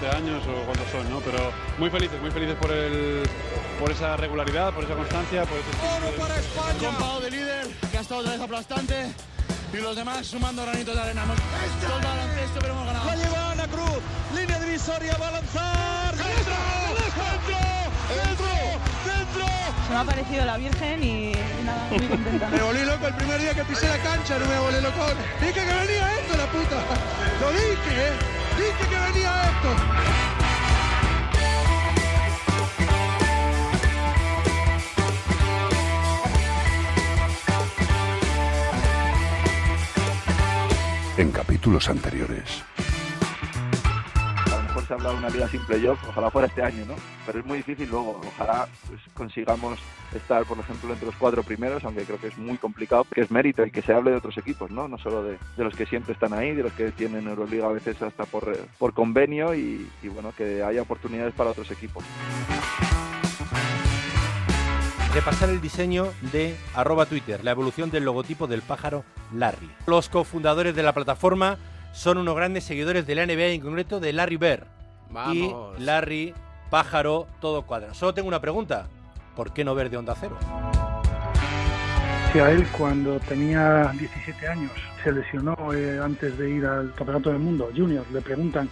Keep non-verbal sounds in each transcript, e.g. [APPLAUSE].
12 años o cuántos son, ¿no? Pero muy felices, muy felices por, el, por esa regularidad, por esa constancia, por ese... Oro para España. Compado de líder, que ha estado otra vez aplastante. Y los demás sumando granitos de arena. Hemos todo el baloncesto, pero hemos ganado. La lleva Ana Cruz, línea divisoria, va a lanzar. ¡Dentro! ¡Dentro! ¡Dentro! Se me ha parecido la Virgen y nada, muy contenta. Me volví loco el primer día que pisé la cancha, no me volé loco. Dije que venía esto, la puta. Lo dije, ¿eh? Que venía esto. En capítulos anteriores. Se habla de una liga sin playoff, ojalá fuera este año, ¿no? Pero es muy difícil luego. Ojalá pues, consigamos estar, por ejemplo, entre los cuatro primeros, aunque creo que es muy complicado, que es mérito y que se hable de otros equipos, ¿no? No solo de, de los que siempre están ahí, de los que tienen Euroliga a veces hasta por, por convenio y, y bueno, que haya oportunidades para otros equipos. repasar el diseño de arroba Twitter, la evolución del logotipo del pájaro Larry. Los cofundadores de la plataforma son unos grandes seguidores de la NBA, en concreto de Larry Bird. Vamos. Y Larry, pájaro, todo cuadra. Solo tengo una pregunta. ¿Por qué no ver de onda cero? Sí, a él cuando tenía 17 años se lesionó eh, antes de ir al Campeonato del Mundo Junior. Le preguntan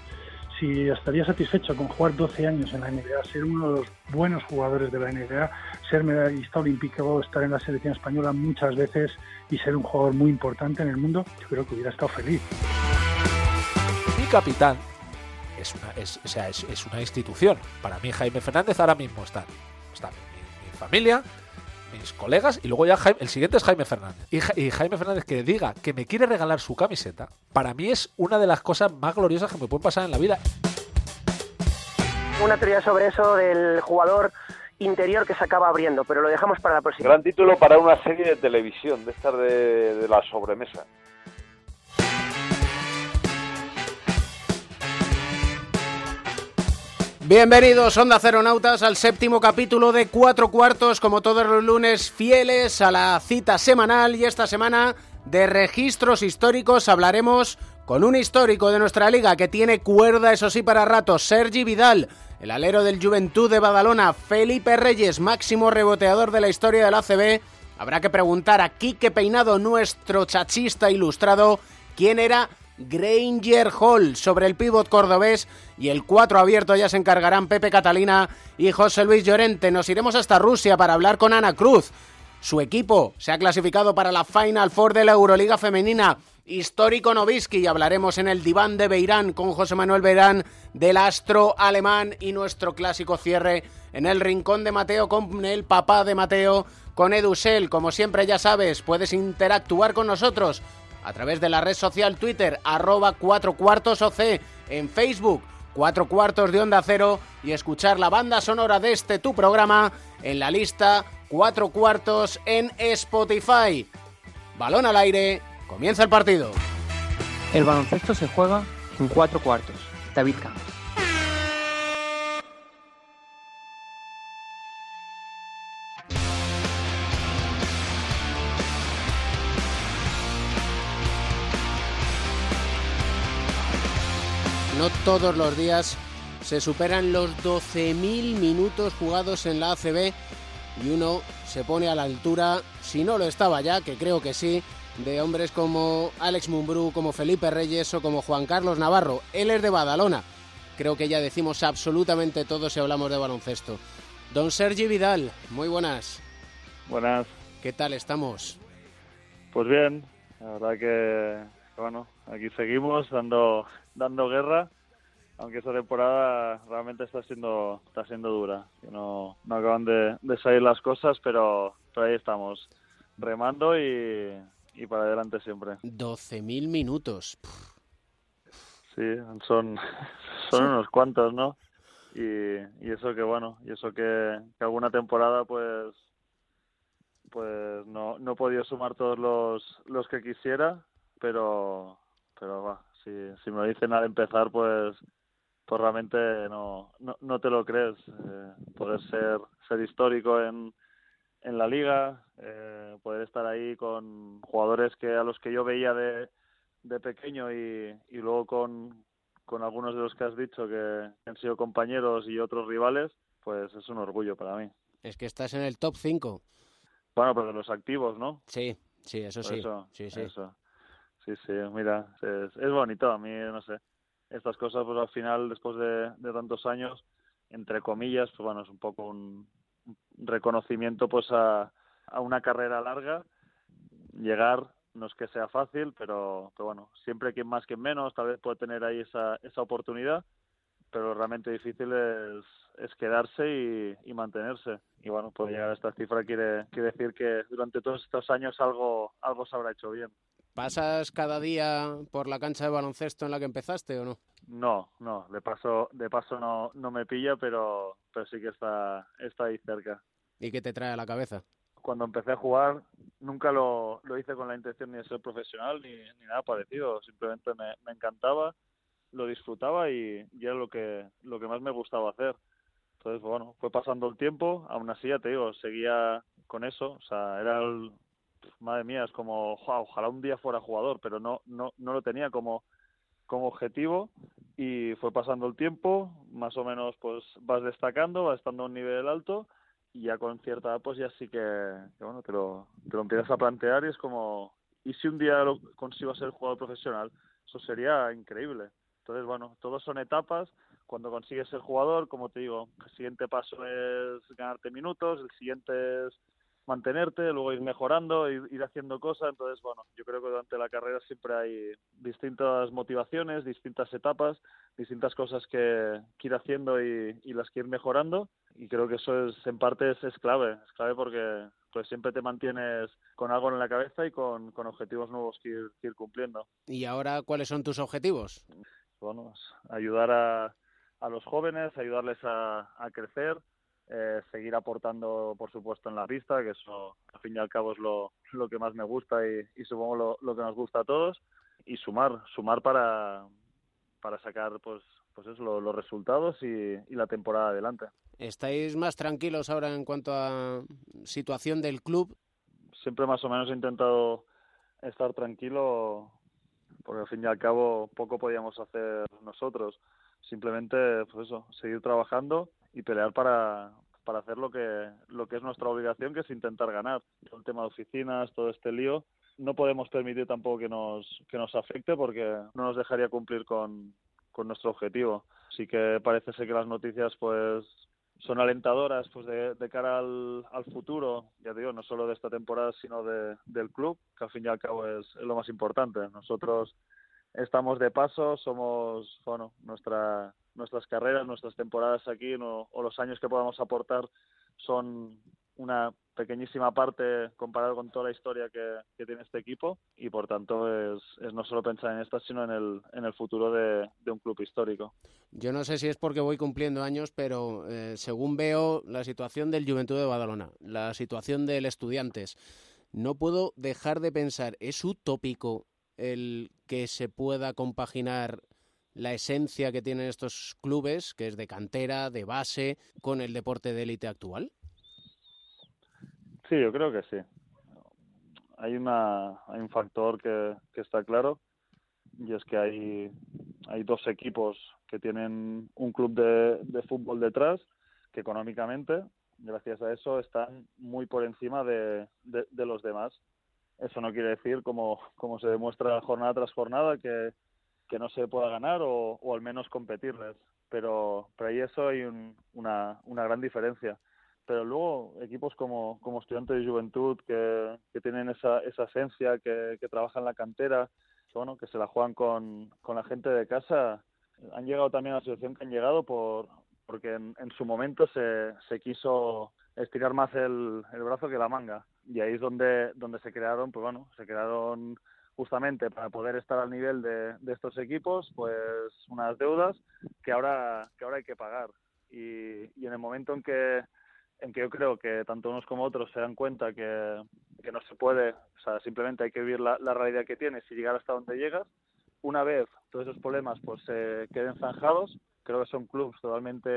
si estaría satisfecho con jugar 12 años en la NBA, ser uno de los buenos jugadores de la NBA, ser medallista olímpico, estar en la selección española muchas veces y ser un jugador muy importante en el mundo. Yo creo que hubiera estado feliz. Mi capitán es una, es, o sea, es, es una institución. Para mí Jaime Fernández ahora mismo está, está mi, mi familia, mis colegas y luego ya Jaime- el siguiente es Jaime Fernández. Y, Ja- y Jaime Fernández que diga que me quiere regalar su camiseta, para mí es una de las cosas más gloriosas que me pueden pasar en la vida. Una teoría sobre eso del jugador interior que se acaba abriendo, pero lo dejamos para la próxima. Gran título para una serie de televisión, de estar de, de la sobremesa. Bienvenidos, Onda Ceronautas, al séptimo capítulo de Cuatro Cuartos, como todos los lunes, fieles a la cita semanal y esta semana de registros históricos hablaremos con un histórico de nuestra liga que tiene cuerda, eso sí, para ratos, Sergi Vidal, el alero del Juventud de Badalona, Felipe Reyes, máximo reboteador de la historia del ACB. Habrá que preguntar a Quique Peinado, nuestro chachista ilustrado, quién era Granger Hall sobre el pívot cordobés y el 4 abierto ya se encargarán Pepe Catalina y José Luis Llorente. Nos iremos hasta Rusia para hablar con Ana Cruz. Su equipo se ha clasificado para la Final Four de la Euroliga Femenina. Histórico Novisky y hablaremos en el diván de Beirán con José Manuel Beirán del astro alemán y nuestro clásico cierre en el rincón de Mateo con el papá de Mateo, con Edusel. Como siempre ya sabes, puedes interactuar con nosotros a través de la red social Twitter, arroba 4 cuartos OC, en Facebook, 4 cuartos de onda cero, y escuchar la banda sonora de este tu programa en la lista 4 cuartos en Spotify. Balón al aire, comienza el partido. El baloncesto se juega en cuatro cuartos. David Campos. No todos los días se superan los 12.000 minutos jugados en la ACB y uno se pone a la altura, si no lo estaba ya, que creo que sí, de hombres como Alex Mumbrú, como Felipe Reyes o como Juan Carlos Navarro. Él es de Badalona. Creo que ya decimos absolutamente todo si hablamos de baloncesto. Don Sergi Vidal, muy buenas. Buenas. ¿Qué tal estamos? Pues bien, la verdad que, que bueno, aquí seguimos dando dando guerra, aunque esta temporada realmente está siendo está siendo dura, que no, no acaban de, de salir las cosas, pero, pero ahí estamos, remando y, y para adelante siempre. 12.000 minutos. Sí, son, [LAUGHS] son unos cuantos, ¿no? Y, y eso que bueno, y eso que, que alguna temporada pues pues no, no he podido sumar todos los, los que quisiera, pero pero va, si, si me lo dicen al empezar pues pues realmente no, no, no te lo crees. Eh, poder ser, ser histórico en, en la liga, eh, poder estar ahí con jugadores que a los que yo veía de, de pequeño y, y luego con, con algunos de los que has dicho que han sido compañeros y otros rivales, pues es un orgullo para mí. Es que estás en el top 5. Bueno, pero de los activos, ¿no? Sí, sí, eso Por sí. Eso, sí, sí. eso. Sí, sí, mira, es, es bonito. A mí, no sé, estas cosas, pues al final, después de, tantos años, entre comillas, pues bueno, es un poco un reconocimiento pues a, a una carrera larga. Llegar no es que sea fácil, pero, pero bueno, siempre quien más, quien menos, tal vez puede tener ahí esa, esa oportunidad, pero realmente difícil es, es quedarse y, y mantenerse. Y bueno, pues llegar a esta cifra quiere, quiere decir que durante todos estos años algo, algo se habrá hecho bien. ¿Pasas cada día por la cancha de baloncesto en la que empezaste o no? No, no, de paso, de paso no, no me pilla, pero, pero sí que está, está ahí cerca. ¿Y qué te trae a la cabeza? Cuando empecé a jugar nunca lo, lo hice con la intención ni de ser profesional ni, ni nada parecido, simplemente me, me encantaba, lo disfrutaba y, y era lo que, lo que más me gustaba hacer. Entonces, bueno, fue pasando el tiempo, aún así ya te digo, seguía con eso, o sea, era el, madre mía, es como, "Joa, ojalá un día fuera jugador, pero no, no, no lo tenía como, como objetivo y fue pasando el tiempo, más o menos pues vas destacando, vas estando a un nivel alto y ya con cierta edad pues ya sí que, que, bueno, te lo, te lo empiezas a plantear y es como, ¿y si un día lo consigo ser jugador profesional? Eso sería increíble. Entonces, bueno, todos son etapas. Cuando consigues ser jugador, como te digo, el siguiente paso es ganarte minutos, el siguiente es mantenerte, luego ir mejorando, ir, ir haciendo cosas. Entonces, bueno, yo creo que durante la carrera siempre hay distintas motivaciones, distintas etapas, distintas cosas que, que ir haciendo y, y las que ir mejorando. Y creo que eso es, en parte, es, es clave. Es clave porque pues siempre te mantienes con algo en la cabeza y con, con objetivos nuevos que ir, que ir cumpliendo. ¿Y ahora cuáles son tus objetivos? Bueno, es ayudar a, a los jóvenes, ayudarles a, a crecer, eh, seguir aportando, por supuesto, en la pista, que eso, al fin y al cabo, es lo, lo que más me gusta y, y supongo lo, lo que nos gusta a todos, y sumar, sumar para, para sacar, pues, pues eso, lo- los resultados y, y la temporada adelante. ¿Estáis más tranquilos ahora en cuanto a situación del club? Siempre más o menos he intentado estar tranquilo, porque al fin y al cabo poco podíamos hacer nosotros. Simplemente, pues eso, seguir trabajando y pelear para, para hacer lo que, lo que es nuestra obligación, que es intentar ganar. Todo el tema de oficinas, todo este lío, no podemos permitir tampoco que nos, que nos afecte porque no nos dejaría cumplir con, con nuestro objetivo. Así que parece ser que las noticias pues son alentadoras pues de, cara al, al futuro, ya digo, no solo de esta temporada, sino de, del club, que al fin y al cabo es, es lo más importante. Nosotros estamos de paso, somos, bueno, nuestra, nuestras carreras, nuestras temporadas aquí no- o los años que podamos aportar son una pequeñísima parte comparado con toda la historia que, tiene este equipo y por tanto es, no solo pensar en esta sino en el, en el futuro de, de un club histórico. Yo no sé si es porque voy cumpliendo años, pero eh, según veo la situación del Juventud de Badalona, la situación del Estudiantes, no puedo dejar de pensar, ¿es utópico el que se pueda compaginar la esencia que tienen estos clubes, que es de cantera, de base, con el deporte de élite actual? Sí, yo creo que sí. Hay, una, hay un factor que, que está claro y es que hay, hay dos equipos que tienen un club de, de fútbol detrás que económicamente, gracias a eso, están muy por encima de, de, de los demás. Eso no quiere decir, como, como se demuestra jornada tras jornada, que, que no se pueda ganar o, o al menos competirles. Pero, pero ahí eso hay un- una, una gran diferencia pero luego equipos como, como Estudiantes de Juventud que, que tienen esa, esa esencia, que, que trabajan la cantera, bueno, que se la juegan con, con la gente de casa, han llegado también a la situación que han llegado por porque en, en su momento se, se quiso estirar más el, el brazo que la manga y ahí es donde, donde se crearon, pues bueno, se crearon justamente para poder estar al nivel de, estos equipos, pues unas deudas que ahora, que ahora hay que pagar. Y, y en el momento en que en que yo creo que tanto unos como otros se dan cuenta que, que no se puede, o sea, simplemente hay que vivir la, la realidad que tienes y llegar hasta donde llegas. Una vez todos esos problemas pues se queden zanjados, creo que son clubes totalmente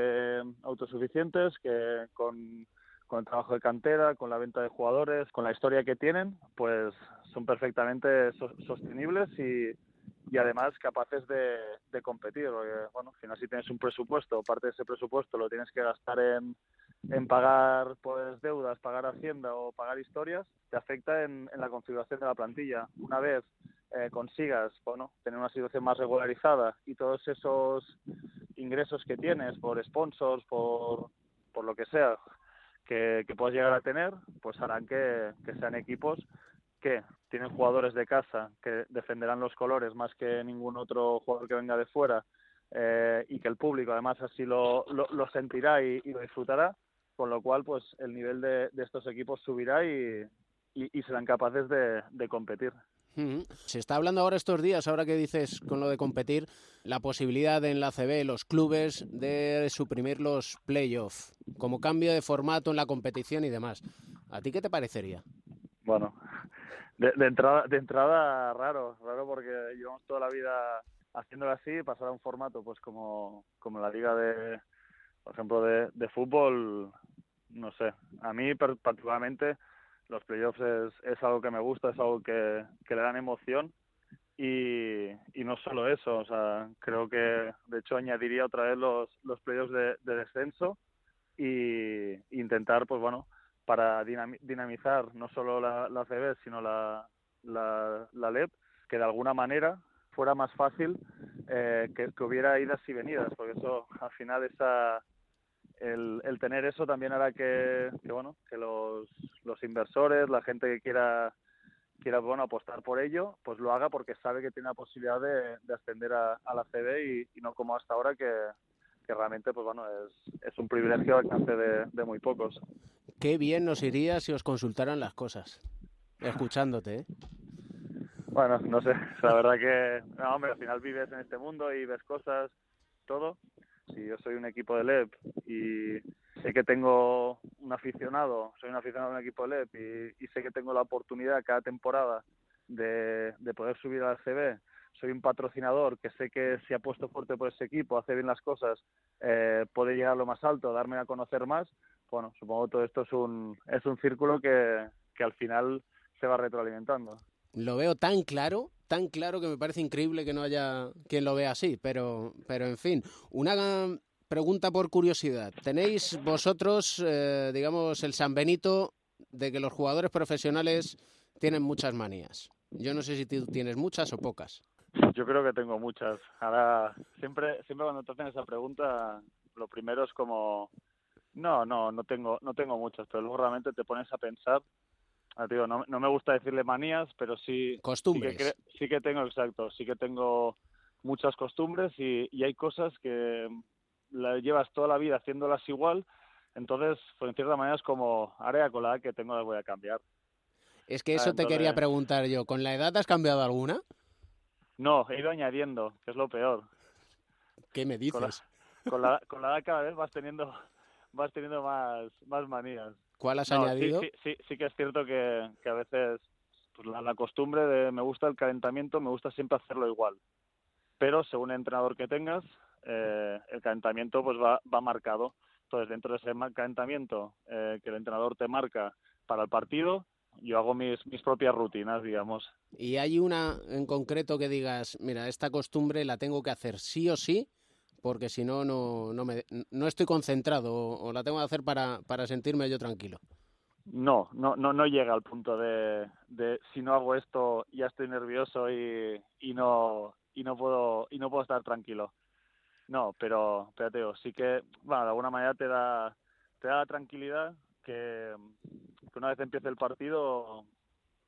autosuficientes que con, con el trabajo de cantera, con la venta de jugadores, con la historia que tienen, pues son perfectamente so- sostenibles y, y además capaces de, de competir. Bueno, al final si tienes un presupuesto, parte de ese presupuesto lo tienes que gastar en, en pagar pues deudas, pagar hacienda o pagar historias, te afecta en, en la configuración de la plantilla. Una vez eh, consigas bueno, tener una situación más regularizada y todos esos ingresos que tienes por sponsors, por, por lo que sea, que, puedas llegar a tener, pues harán que, sean equipos que tienen jugadores de casa que defenderán los colores más que ningún otro jugador que venga de fuera eh, y que el público además así lo, lo, sentirá y, lo disfrutará, con lo cual pues el nivel de, de estos equipos subirá y, y, serán capaces de competir. Se está hablando ahora estos días, ahora que dices con lo de competir, la posibilidad en la CB, los clubes, de suprimir los playoffs como cambio de formato en la competición y demás. ¿A ti qué te parecería? Bueno, de, de entrada, de entrada raro, raro porque llevamos toda la vida haciéndolo así, pasar a un formato pues como, como la liga de, por ejemplo, de, de fútbol, no sé, a mí particularmente los playoffs es, es algo que me gusta, es algo que, le dan emoción. Y, y, no solo eso, o sea, creo que de hecho añadiría otra vez los, los playoffs de, de descenso y intentar, pues bueno, para dinamizar no solo la, la CB, sino la, la, la LEP, que de alguna manera fuera más fácil eh, que, que, hubiera idas y venidas, porque eso al final esa el, el tener eso también hará que, que bueno que los, los inversores, la gente que quiera quiera bueno apostar por ello, pues lo haga porque sabe que tiene la posibilidad de, de ascender a, a la CB y, y, no como hasta ahora que, que realmente pues bueno es, es un privilegio al alcance de, de, muy pocos. Qué bien nos iría si os consultaran las cosas, escuchándote. ¿eh? Bueno, no sé, la verdad que, no, hombre, al final vives en este mundo y ves cosas, todo. Si yo soy un equipo de LEP y sé que tengo un aficionado, soy un aficionado de un equipo de LEP y, y sé que tengo la oportunidad cada temporada de, de poder subir al CB, soy un patrocinador que sé que si apuesto fuerte por ese equipo, hace bien las cosas, eh, puede llegar a lo más alto, darme a conocer más, bueno, supongo que todo esto es un, es un círculo que, que al final se va retroalimentando. Lo veo tan claro, tan claro que me parece increíble que no haya quien lo vea así, pero, pero en fin, una pregunta por curiosidad. ¿Tenéis vosotros, eh, digamos, el San Benito de que los jugadores profesionales tienen muchas manías? Yo no sé si tú tienes muchas o pocas. Yo creo que tengo muchas. Ahora, siempre, siempre cuando te hacen esa pregunta, lo primero es como, no, no, no tengo, no tengo muchas, pero luego realmente te pones a pensar. Ah, digo, no, no me gusta decirle manías, pero sí. Costumbres. Sí que, sí que tengo, exacto, sí que tengo muchas costumbres y, y hay cosas que las llevas toda la vida haciéndolas igual, entonces, pues en cierta manera es como, área con la edad que tengo las voy a cambiar. Es que eso entonces... te quería preguntar yo, ¿con la edad has cambiado alguna? No, he ido añadiendo, que es lo peor. ¿Qué me dices? Con la, [LAUGHS] con la, con la edad cada vez vas teniendo vas teniendo más, más manías. ¿Cuál has no, añadido? Sí, sí, sí, sí, que es cierto que, que a veces pues la, la, costumbre de me gusta el calentamiento, me gusta siempre hacerlo igual. Pero según el entrenador que tengas, eh, el calentamiento pues va, va marcado. Entonces, dentro de ese calentamiento eh, que el entrenador te marca para el partido, yo hago mis, mis propias rutinas, digamos. ¿Y hay una en concreto que digas, mira, esta costumbre la tengo que hacer sí o sí, porque si no, no, no, me, no estoy concentrado o, la tengo que hacer para, para sentirme yo tranquilo? No, no, no, no llega al punto de, de si no hago esto ya estoy nervioso y, y no y no puedo y no puedo estar tranquilo. No, pero espérate, sí que, bueno, de alguna manera te da te da la tranquilidad que, que una vez empiece el partido,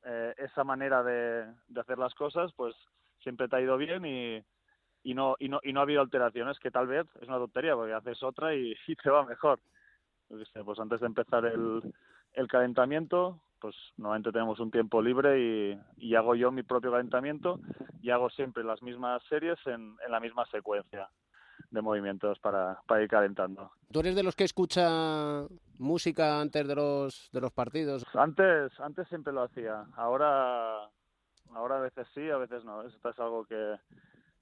eh, esa manera de, de, hacer las cosas, pues siempre te ha ido bien y, y, no, y, no, y no ha habido alteraciones, que tal vez es una tontería, porque haces otra y, [LAUGHS] y te va mejor. Pues antes de empezar el, el calentamiento, pues normalmente tenemos un tiempo libre y, y, hago yo mi propio calentamiento y hago siempre las mismas series en, en la misma secuencia de movimientos para, para, ir calentando. ¿Tú eres de los que escucha música antes de los de los partidos? Antes antes siempre lo hacía. Ahora ahora a veces sí, a veces no. Esto es algo que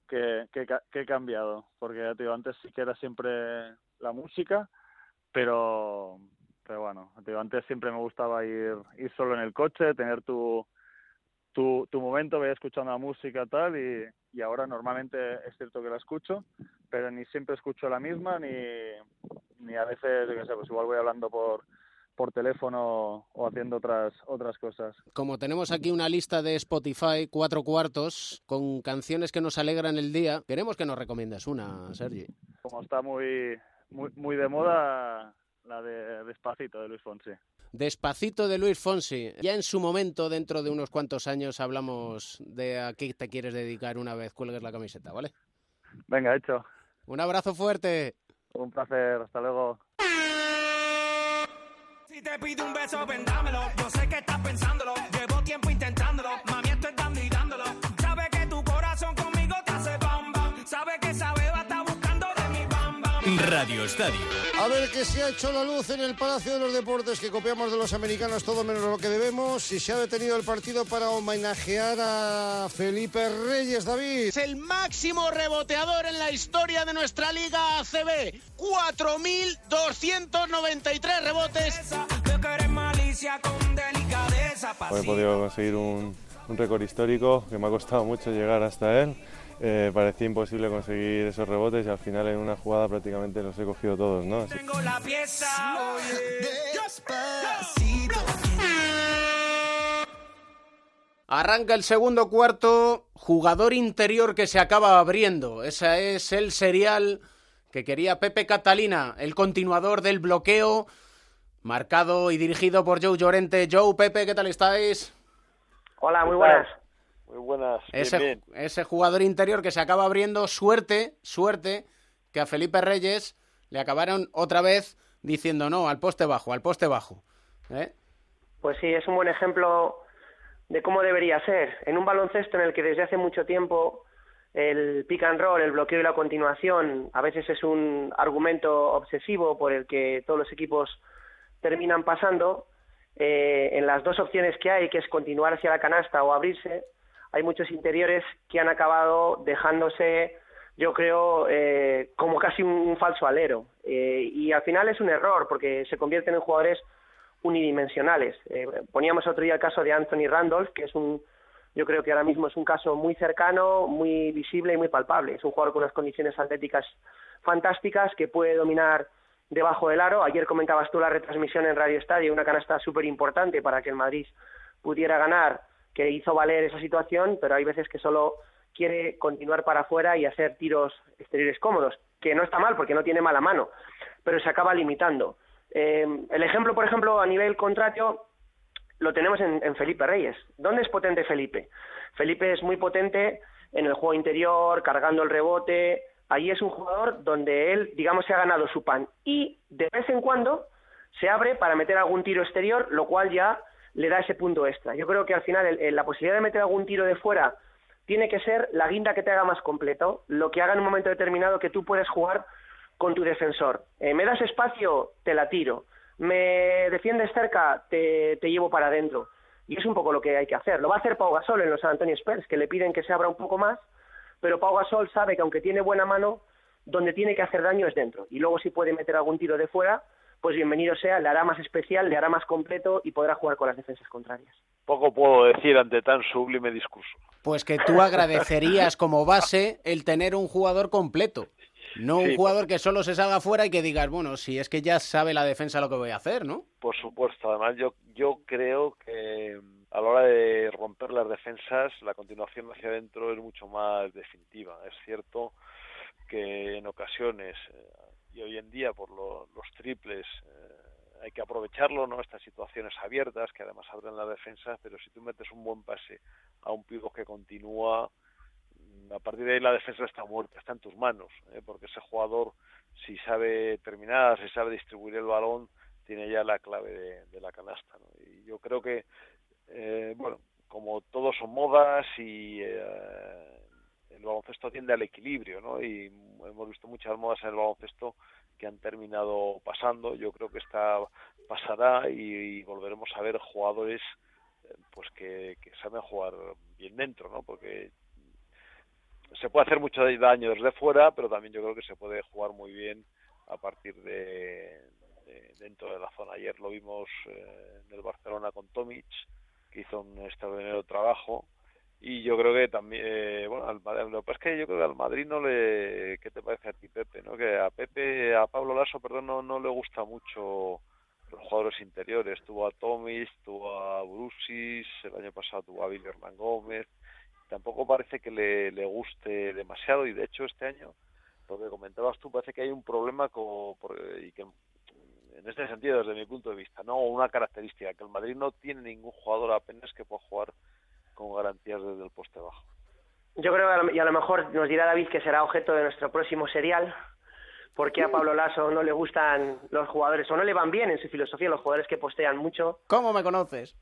que, que, que he cambiado, porque ya te digo, antes sí que era siempre la música, pero pero bueno, te digo, antes siempre me gustaba ir ir solo en el coche, tener tu tu, tu momento, escuchando la música tal y, y ahora normalmente es cierto que la escucho, pero ni siempre escucho la misma ni, ni a veces, yo qué sé, pues igual voy hablando por por teléfono o haciendo otras otras cosas. Como tenemos aquí una lista de Spotify, cuatro cuartos, con canciones que nos alegran el día, queremos que nos recomiendes una, Sergi. Como está muy, muy, muy de moda, la de Despacito de Luis Fonsi. Despacito de Luis Fonsi. Ya en su momento, dentro de unos cuantos años, hablamos de a qué te quieres dedicar una vez cuelgues la camiseta, ¿vale? Venga, hecho. Un abrazo fuerte. Un placer, hasta luego. Si te pido un beso, vendámelo. Yo sé que estás pensándolo. Llevo tiempo intentándolo. Radio Estadio. A ver que se ha hecho la luz en el Palacio de los Deportes, que copiamos de los americanos todo menos lo que debemos, y se ha detenido el partido para homenajear a Felipe Reyes, David. Es el máximo reboteador en la historia de nuestra Liga ACB. 4.293 rebotes. He podido conseguir un, un récord histórico que me ha costado mucho llegar hasta él. Eh, parecía imposible conseguir esos rebotes y al final en una jugada prácticamente los he cogido todos, ¿no? Así- Tengo la pieza, oye. Arranca el segundo cuarto, jugador interior que se acaba abriendo. Ese es el serial que quería Pepe Catalina, el continuador del bloqueo, marcado y dirigido por Joe Llorente. Joe, Pepe, ¿qué tal estáis? Hola, muy buenas. Muy buenas, bien, Ese, bien. ese jugador interior que se acaba abriendo, suerte, suerte, que a Felipe Reyes le acabaron otra vez diciendo no, al poste bajo, al poste bajo. ¿Eh? Pues sí, es un buen ejemplo de cómo debería ser. En un baloncesto en el que desde hace mucho tiempo el pick and roll, el bloqueo y la continuación, a veces es un argumento obsesivo por el que todos los equipos terminan pasando. eh, en las dos opciones que hay, que es continuar hacia la canasta o abrirse, hay muchos interiores que han acabado dejándose, yo creo, eh, como casi un, falso alero. Eh, y al final es un error, porque se convierten en jugadores unidimensionales. Eh, poníamos otro día el caso de Anthony Randolph, que es un, yo creo que ahora mismo es un caso muy cercano, muy visible y muy palpable. Es un jugador con unas condiciones atléticas fantásticas que puede dominar debajo del aro. Ayer comentabas tú la retransmisión en Radio Estadio, una canasta súper importante para que el Madrid pudiera ganar, que hizo valer esa situación, pero hay veces que solo quiere continuar para afuera y hacer tiros exteriores cómodos, que no está mal porque no tiene mala mano, pero se acaba limitando. Eh, el ejemplo, por ejemplo, a nivel contrario, lo tenemos en, en Felipe Reyes. ¿Dónde es potente Felipe? Felipe es muy potente en el juego interior, cargando el rebote. Ahí es un jugador donde él, digamos, se ha ganado su pan. Y de vez en cuando se abre para meter algún tiro exterior, lo cual ya le da ese punto extra. Yo creo que al final el- la posibilidad de meter algún tiro de fuera tiene que ser la guinda que te haga más completo, lo que haga en un momento determinado que tú puedes jugar con tu defensor. Eh, me das espacio, te la tiro. Me defiendes cerca, te, te llevo para adentro. Y es un poco lo que hay que hacer. Lo va a hacer Pau Gasol en los San Antonio Spurs, que le piden que se abra un poco más, pero Pau Gasol sabe que aunque tiene buena mano, donde tiene que hacer daño es dentro. Y luego si puede meter algún tiro de fuera, pues bienvenido sea, le hará más especial, le hará más completo y podrá jugar con las defensas contrarias. Poco puedo decir ante tan sublime discurso. Pues que tú agradecerías como base el tener un jugador completo. No un Sí. jugador que solo se salga fuera y que digas, bueno, si es que ya sabe la defensa lo que voy a hacer, ¿no? Por supuesto, además yo, yo creo que mm, a la hora de romper las defensas, la continuación hacia adentro es mucho más definitiva. Es cierto que en ocasiones, eh, y hoy en día por lo- los triples, eh, hay que aprovecharlo, ¿no? Estas situaciones abiertas que además abren las defensas, pero si tú metes un buen pase a un pivot que continúa, mm, a partir de ahí la defensa está muerta, está en tus manos, ¿eh? porque ese jugador, si sabe terminar, si sabe distribuir el balón, tiene ya la clave de, de la canasta. ¿no? Y yo creo que, eh, bueno, como todos son modas y eh, el baloncesto tiende al equilibrio, ¿no? Y hemos visto muchas modas en el baloncesto que han terminado pasando. Yo creo que esta pasará y, volveremos a ver jugadores eh, pues que, saben jugar bien dentro, ¿no? Porque se puede hacer mucho daño desde fuera, pero también yo creo que se puede jugar muy bien a partir de, de- dentro de la zona. Ayer lo vimos eh, en el Barcelona con Tomic, que hizo un extraordinario trabajo y yo creo que también eh, bueno al, lo que pasa es que yo creo que al Madrid no le qué te parece a ti Pepe no que a Pepe a Pablo Lasso perdón no, no le gusta mucho los jugadores interiores. Tuvo a Tomis tuvo a Brusis el año pasado tuvo a Billy Hernán Gómez. Tampoco parece que le, le guste demasiado y de hecho este año lo que comentabas tú parece que hay un problema con, por- y que en este sentido desde mi punto de vista no una característica que el Madrid no tiene ningún jugador apenas que pueda jugar con garantías desde el poste bajo. Yo creo que a lo- y a lo mejor nos dirá David que será objeto de nuestro próximo serial, porque a Pablo Lasso no le gustan los jugadores o no le van bien en su filosofía los jugadores que postean mucho, [LAUGHS] ¿Cómo me conoces?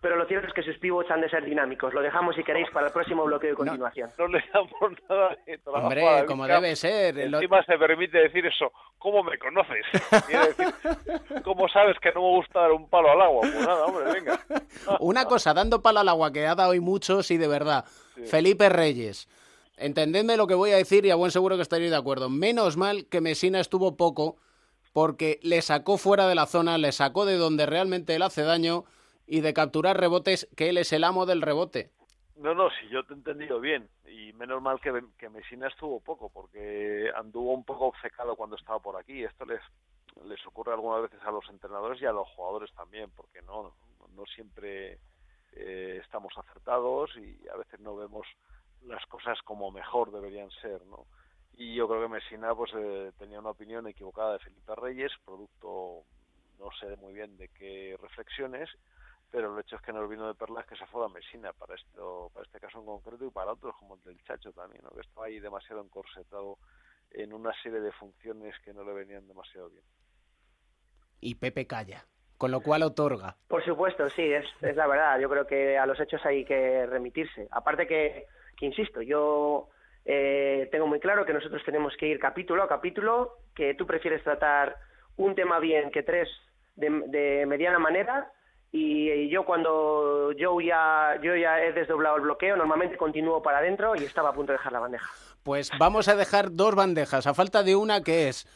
pero lo cierto es que sus pivots han de ser dinámicos. Lo dejamos si queréis para el próximo bloque de continuación. no le damos nada de trabajo Hombre, a como debe ser, lo- Encima se permite decir eso. ¿Cómo me conoces? Quiere decir, ¿cómo sabes que no me gusta dar un palo al agua? Pues nada, hombre, venga. [LAUGHS] Una cosa, dando palo al agua, que ha dado hoy mucho, sí, de verdad. Sí. Felipe Reyes. Entendedme lo que voy a decir y a buen seguro que estaréis de acuerdo. Menos mal que Mesina estuvo poco porque le sacó fuera de la zona, le sacó de donde realmente él hace daño y de capturar rebotes, que él es el amo del rebote. No, no, si yo te he entendido bien. Y menos mal que, Mesina estuvo poco, porque anduvo un poco obcecado cuando estaba por aquí. Esto les, les ocurre algunas veces a los entrenadores y a los jugadores también, porque no, no siempre eh, estamos acertados y a veces no vemos las cosas como mejor deberían ser, ¿no? Y yo creo que Mesina pues eh, tenía una opinión equivocada de Felipe Reyes, producto no sé muy bien de qué reflexiones, pero el hecho es que nos vino de perlas que se fuera a Mesina para esto para este caso en concreto y para otros como el del Chacho también ¿no? que estaba ahí demasiado encorsetado en una serie de funciones que no le venían demasiado bien Y Pepe calla, con lo cual otorga. Por supuesto, sí, es, es la verdad. Yo creo que a los hechos hay que remitirse. Aparte que, que insisto, yo eh, tengo muy claro que nosotros tenemos que ir capítulo a capítulo, que tú prefieres tratar un tema bien que tres de, mediana manera. Y yo cuando yo ya yo ya he desdoblado el bloqueo, normalmente continúo para adentro y estaba a punto de dejar la bandeja. Pues vamos a dejar dos bandejas, a falta de una que es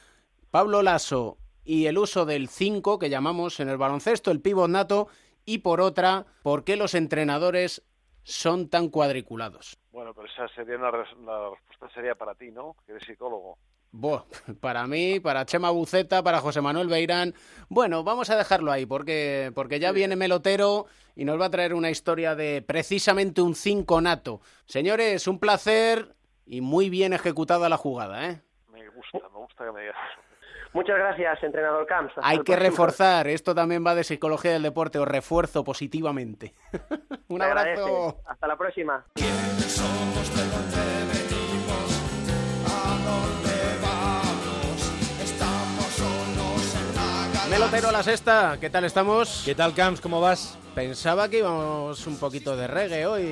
Pablo Lasso y el uso del 5 que llamamos en el baloncesto el pivot nato y por otra, ¿por qué los entrenadores son tan cuadriculados? Bueno pero esa sería una la respuesta sería para ti no que eres psicólogo Buah, para mí, para Chema Buceta, para José Manuel Beirán. Bueno, vamos a dejarlo ahí porque, porque ya viene Melotero y nos va a traer una historia de precisamente un 5 nato. Señores, un placer y muy bien ejecutada la jugada, ¿eh? me gusta me gusta que me digas. Muchas gracias, entrenador Camps. Hasta Hay que próximo. reforzar, esto también va de psicología del deporte, os refuerzo positivamente. [LAUGHS] un abrazo. agradece. Hasta la próxima. Melotero a la sexta, ¿qué tal estamos? ¿Qué tal, Camps? ¿Cómo vas? Pensaba que íbamos un poquito de reggae hoy.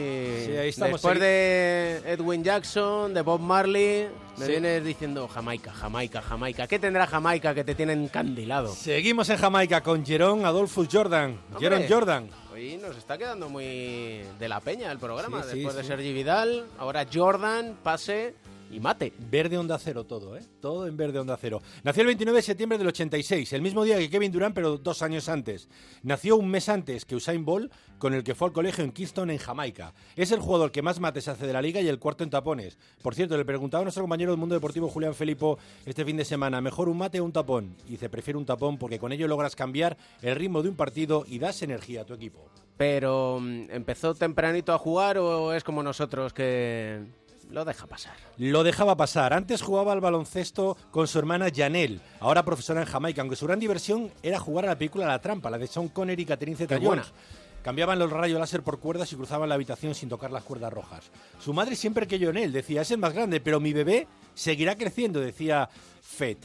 Sí, ahí estamos, Después de Edwin Jackson, de Bob Marley, me Sí. vienes diciendo Jamaica, Jamaica, Jamaica. ¿Qué tendrá Jamaica que te tiene encandilado? Seguimos en Jamaica con Jerón Adolphus Jordan. Jerón Jordan. Hoy nos está quedando muy de la peña el programa. Sí, Después de. Sergi Vidal, ahora Jordan, pase y mate. Verde onda cero todo, ¿eh? Todo en verde onda cero. Nació el 29 de septiembre del 86, el mismo día que Kevin Durant, pero dos años antes. Nació un mes antes que Usain Bolt, con el que fue al colegio en Kingston, en Jamaica. Es el jugador que más mates hace de la liga y el cuarto en tapones. Por cierto, le preguntaba a nuestro compañero del mundo deportivo, Julián Felipo, este fin de semana, ¿mejor un mate o un tapón? Y dice, prefiero un tapón porque con ello logras cambiar el ritmo de un partido y das energía a tu equipo. Pero, mm, ¿empezó tempranito a jugar o es como nosotros que lo deja pasar? Lo dejaba pasar. Antes jugaba al baloncesto con su hermana Janelle, ahora profesora en Jamaica, aunque su gran diversión era jugar a la película La Trampa, la de Sean Connery y Catherine Zeta-Jones. Cambiaban los rayos láser por cuerdas y cruzaban la habitación sin tocar las cuerdas rojas. Su madre siempre que yo en él decía, es el más grande, pero mi bebé seguirá creciendo, decía Fed.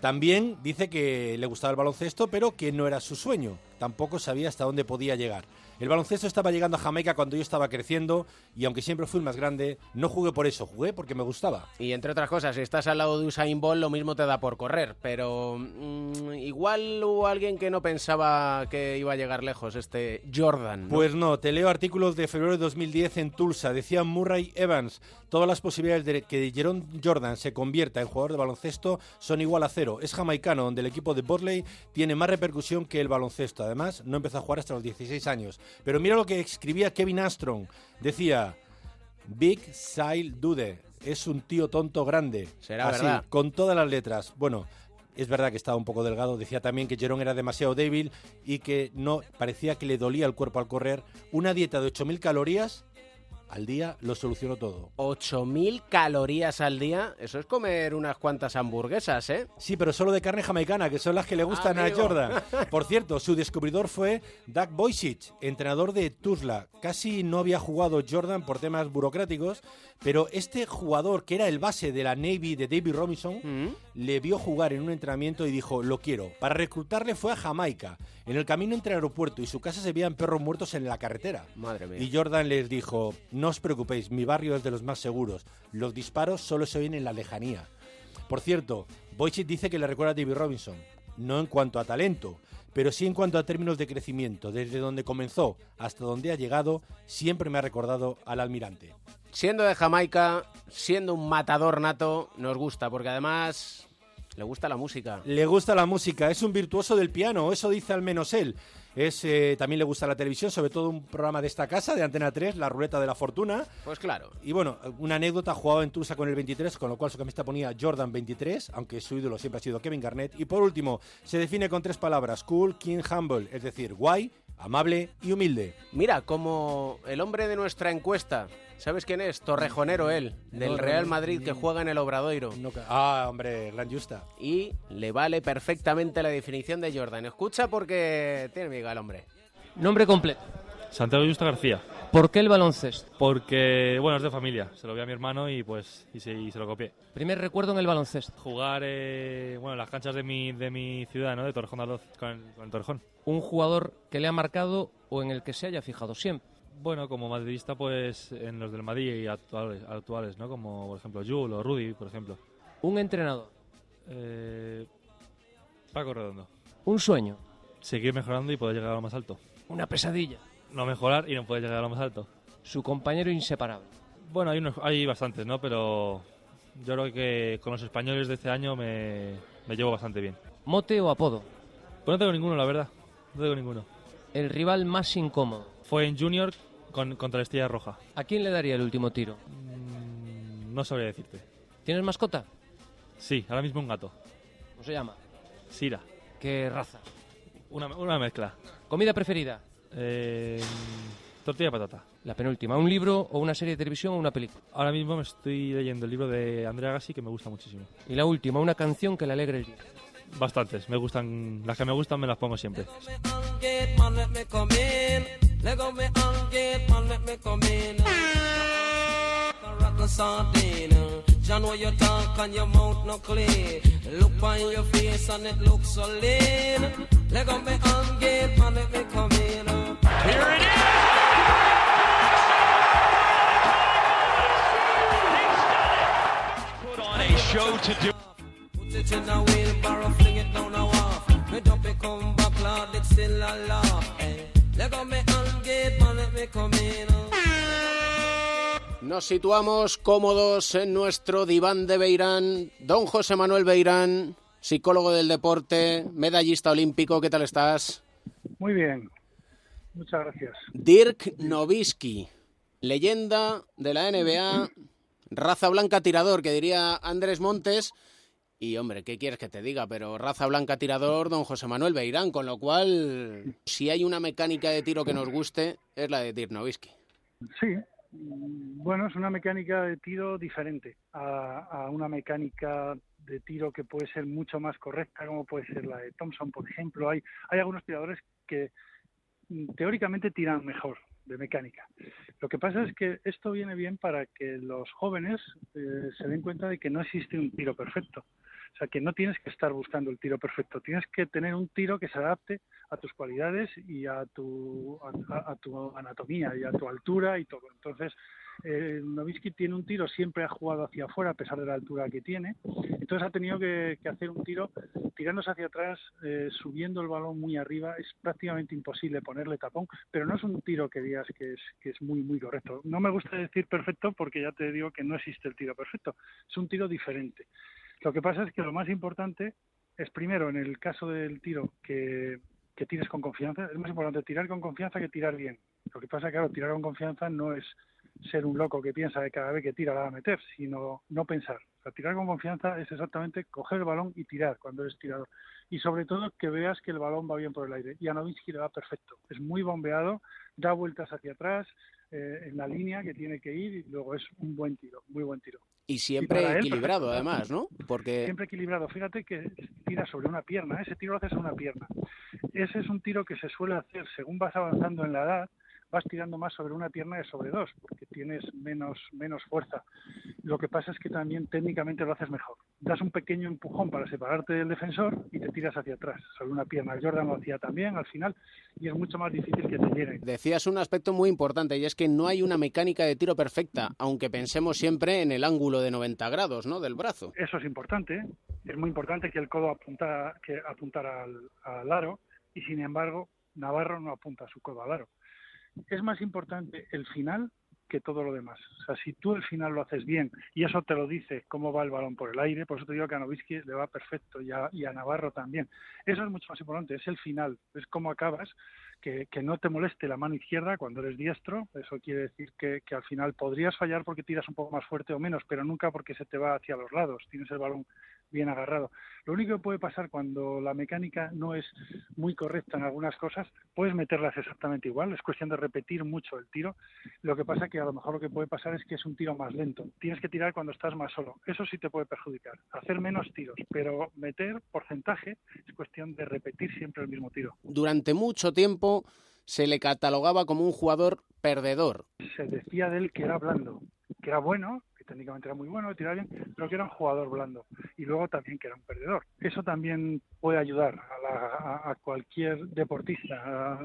También dice que le gustaba el baloncesto, pero que no era su sueño. Tampoco sabía hasta dónde podía llegar. El baloncesto estaba llegando a Jamaica cuando yo estaba creciendo y aunque siempre fui el más grande, no jugué por eso, jugué porque me gustaba. Y entre otras cosas, si estás al lado de Usain Bolt, lo mismo te da por correr. Pero mm, igual hubo alguien que no pensaba que iba a llegar lejos, este Jordan. ¿no? Pues no, te leo artículos de febrero de 2010 en Tulsa. Decía Murray Evans, todas las posibilidades de que Jerome Jordan se convierta en jugador de baloncesto son igual a cero. Es jamaicano, donde el equipo de Borley tiene más repercusión que el baloncesto. Además, no empezó a jugar hasta los 16 años. Pero mira lo que escribía Kevin Armstrong. Decía, Big Sile Dude, es un tío tonto grande. Será Así, verdad. con todas las letras. Bueno, es verdad que estaba un poco delgado. Decía también que Jerón era demasiado débil y que no parecía que le dolía el cuerpo al correr. Una dieta de 8.000 calorías al día lo solucionó todo. 8.000 calorías al día, eso es comer unas cuantas hamburguesas, ¿eh? Sí, pero solo de carne jamaicana, que son las que le gustan Amigo. a Jordan. [LAUGHS] Por cierto, su descubridor fue Doug Boycic, entrenador de Tuzla. Casi no había jugado Jordan por temas burocráticos, pero este jugador, que era el base de la Navy de David Robinson, Mm. le vio jugar en un entrenamiento y dijo, lo quiero. Para reclutarle fue a Jamaica. En el camino entre el aeropuerto y su casa se veían perros muertos en la carretera. Madre mía. Y Jordan les dijo, no os preocupéis, mi barrio es de los más seguros. Los disparos solo se oyen en la lejanía. Por cierto, Boycic dice que le recuerda a David Robinson, no en cuanto a talento, pero sí en cuanto a términos de crecimiento. Desde donde comenzó hasta donde ha llegado, siempre me ha recordado al almirante. Siendo de Jamaica, siendo un matador nato, nos gusta, porque además le gusta la música. Le gusta la música, es un virtuoso del piano, eso dice al menos él. Es, eh, también le gusta la televisión, sobre todo un programa de esta casa, de Antena 3, La Ruleta de la Fortuna. Pues claro. Y bueno, una anécdota, jugado en Tulsa con el 23, con lo cual su camiseta ponía Jordan 23, aunque su ídolo siempre ha sido Kevin Garnett. Y por último, se define con tres palabras, cool, king, humble, es decir, guay, amable y humilde. Mira, como el hombre de nuestra encuesta, ¿sabes quién es? Torrejonero él, del Real Madrid que juega en el Obradoiro. Ah, hombre, gran justa. Y le vale perfectamente la definición de Jordan. Escucha porque tiene el hombre. Nombre completo. Santiago Justa García. ¿Por qué el baloncesto? Porque, bueno, es de familia. Se lo vi a mi hermano y pues y se, y se lo copié. Primer recuerdo en el baloncesto. Jugar, eh, bueno, en las canchas de mi, de mi ciudad, ¿no? De Torrejón de Ardoz, con el, con el Torrejón. Un jugador que le ha marcado o en el que se haya fijado siempre. Bueno, como madridista, pues en los del Madrid y actuales, actuales, ¿no? Como, por ejemplo, Jul o Rudy, por ejemplo. Un entrenador. Eh, Paco Redondo. Un sueño. Seguir mejorando y poder llegar a lo más alto. Una pesadilla. No mejorar y no poder llegar a lo más alto. Su compañero inseparable. Bueno, hay, unos, hay bastantes, ¿no? Pero yo creo que con los españoles de este año me, me llevo bastante bien. ¿Mote o apodo? Pues no tengo ninguno, la verdad. No tengo ninguno. El rival más incómodo. Fue en Junior con, contra la Estrella Roja. ¿A quién le daría el último tiro? Mm, No sabría decirte. ¿Tienes mascota? Sí, ahora mismo un gato. ¿Cómo se llama? Sira. ¿Qué raza? Una, una mezcla. ¿Comida preferida? Eh, tortilla de patata. La penúltima. ¿Un libro o una serie de televisión o una película? Ahora mismo me estoy leyendo el libro de Andrea Gassi que me gusta muchísimo. Y la última, una canción que le alegre el día. Bastantes, me gustan, las que me gustan me las pongo siempre. John, what you talk and your mouth no clean. Look on your face and it looks so lean. Leg on me on gate man, let me come in. Here it Put on a show to do. Put it in a wheelbarrow, fling it down a wharf. Me dump it come back, Lord, it's still a laugh. Leg on me on gate man, let me come in. Nos situamos cómodos en nuestro diván de Beirán. Don José Manuel Beirán, psicólogo del deporte, medallista olímpico, ¿qué tal estás? Muy bien, muchas gracias. Dirk Nowitzki, leyenda de la NBA, raza blanca tirador, que diría Andrés Montes. Y hombre, ¿qué quieres que te diga? Pero raza blanca tirador, don José Manuel Beirán, con lo cual, si hay una mecánica de tiro que nos guste, es la de Dirk Nowitzki. Sí, bueno, es una mecánica de tiro diferente a, a una mecánica de tiro que puede ser mucho más correcta, como puede ser la de Thompson, por ejemplo. Hay, hay algunos tiradores que mm, teóricamente tiran mejor de mecánica. Lo que pasa es que esto viene bien para que los jóvenes eh, se den cuenta de que no existe un tiro perfecto. O sea, que no tienes que estar buscando el tiro perfecto, tienes que tener un tiro que se adapte a tus cualidades y a tu, a, a tu anatomía y a tu altura y todo. Entonces, eh, tiene un tiro, siempre ha jugado hacia afuera a pesar de la altura que tiene, entonces ha tenido que, que hacer un tiro tirándose hacia atrás, eh, subiendo el balón muy arriba, es prácticamente imposible ponerle tapón, pero no es un tiro que digas que es, que es muy, muy correcto. No me gusta decir perfecto porque ya te digo que no existe el tiro perfecto, es un tiro diferente. Lo que pasa es que lo más importante es primero, en el caso del tiro, que que tires con confianza. Es más importante tirar con confianza que tirar bien. Lo que pasa, claro, tirar con confianza no es ser un loco que piensa que cada vez que tira la va a meter, sino no pensar. O sea, tirar con confianza es exactamente coger el balón y tirar cuando eres tirador. Y sobre todo que veas que el balón va bien por el aire. Y a Nowitzki le va perfecto. Es muy bombeado, da vueltas hacia atrás eh, en la línea que tiene que ir y luego es un buen tiro, muy buen tiro. Y siempre él, equilibrado, perfecto. además, ¿no? Porque Siempre equilibrado. Fíjate que tira sobre una pierna. Ese tiro lo haces a una pierna. Ese es un tiro que se suele hacer según vas avanzando en la edad. Vas tirando más sobre una pierna que sobre dos, porque tienes menos, menos fuerza. Lo que pasa es que también técnicamente lo haces mejor. Das un pequeño empujón para separarte del defensor y te tiras hacia atrás, sobre una pierna. Jordan lo hacía también al final y es mucho más difícil que te lleguen. decías un aspecto muy importante y es que no hay una mecánica de tiro perfecta, aunque pensemos siempre en el ángulo de 90 grados, ¿no? Del brazo. Eso es importante. ¿eh? Es muy importante que el codo apuntara, que apuntara al, al aro y sin embargo Navarro no apunta su codo al aro. Es más importante el final que todo lo demás. O sea, si tú el final lo haces bien y eso te lo dice cómo va el balón por el aire, por eso te digo que a Novitsky le va perfecto y a, y a Navarro también. Eso es mucho más importante, es el final, es cómo acabas, que, no te moleste la mano izquierda cuando eres diestro, eso quiere decir que, que al final podrías fallar porque tiras un poco más fuerte o menos, pero nunca porque se te va hacia los lados, tienes el balón bien agarrado. Lo único que puede pasar cuando la mecánica no es muy correcta en algunas cosas, puedes meterlas exactamente igual, es cuestión de repetir mucho el tiro. Lo que pasa que a lo mejor lo que puede pasar es que es un tiro más lento. Tienes que tirar cuando estás más solo. Eso sí te puede perjudicar. Hacer menos tiros, pero meter porcentaje es cuestión de repetir siempre el mismo tiro. Durante mucho tiempo se le catalogaba como un jugador perdedor. Se decía de él que era blando, que era bueno, que técnicamente era muy bueno, que tiraba bien, pero que era un jugador blando. Y luego también que era un perdedor. Eso también puede ayudar a, la- a cualquier deportista, a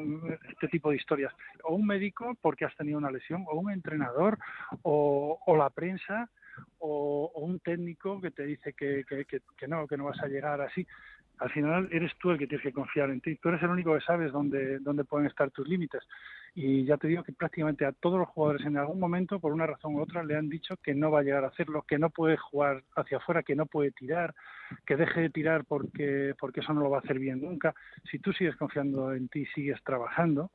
este tipo de historias. O un médico porque has tenido una lesión, o un entrenador, o, o la prensa, o, o un técnico que te dice que, que- que- que no, que no vas a llegar así. Al final eres tú el que tienes que confiar en ti. Tú eres el único que sabes dónde, dónde pueden estar tus límites. Y ya te digo que prácticamente a todos los jugadores en algún momento, por una razón u otra, le han dicho que no va a llegar a hacerlo, que no puede jugar hacia afuera, que no puede tirar, que deje de tirar porque, porque eso no lo va a hacer bien nunca. Si tú sigues confiando en ti, sigues trabajando,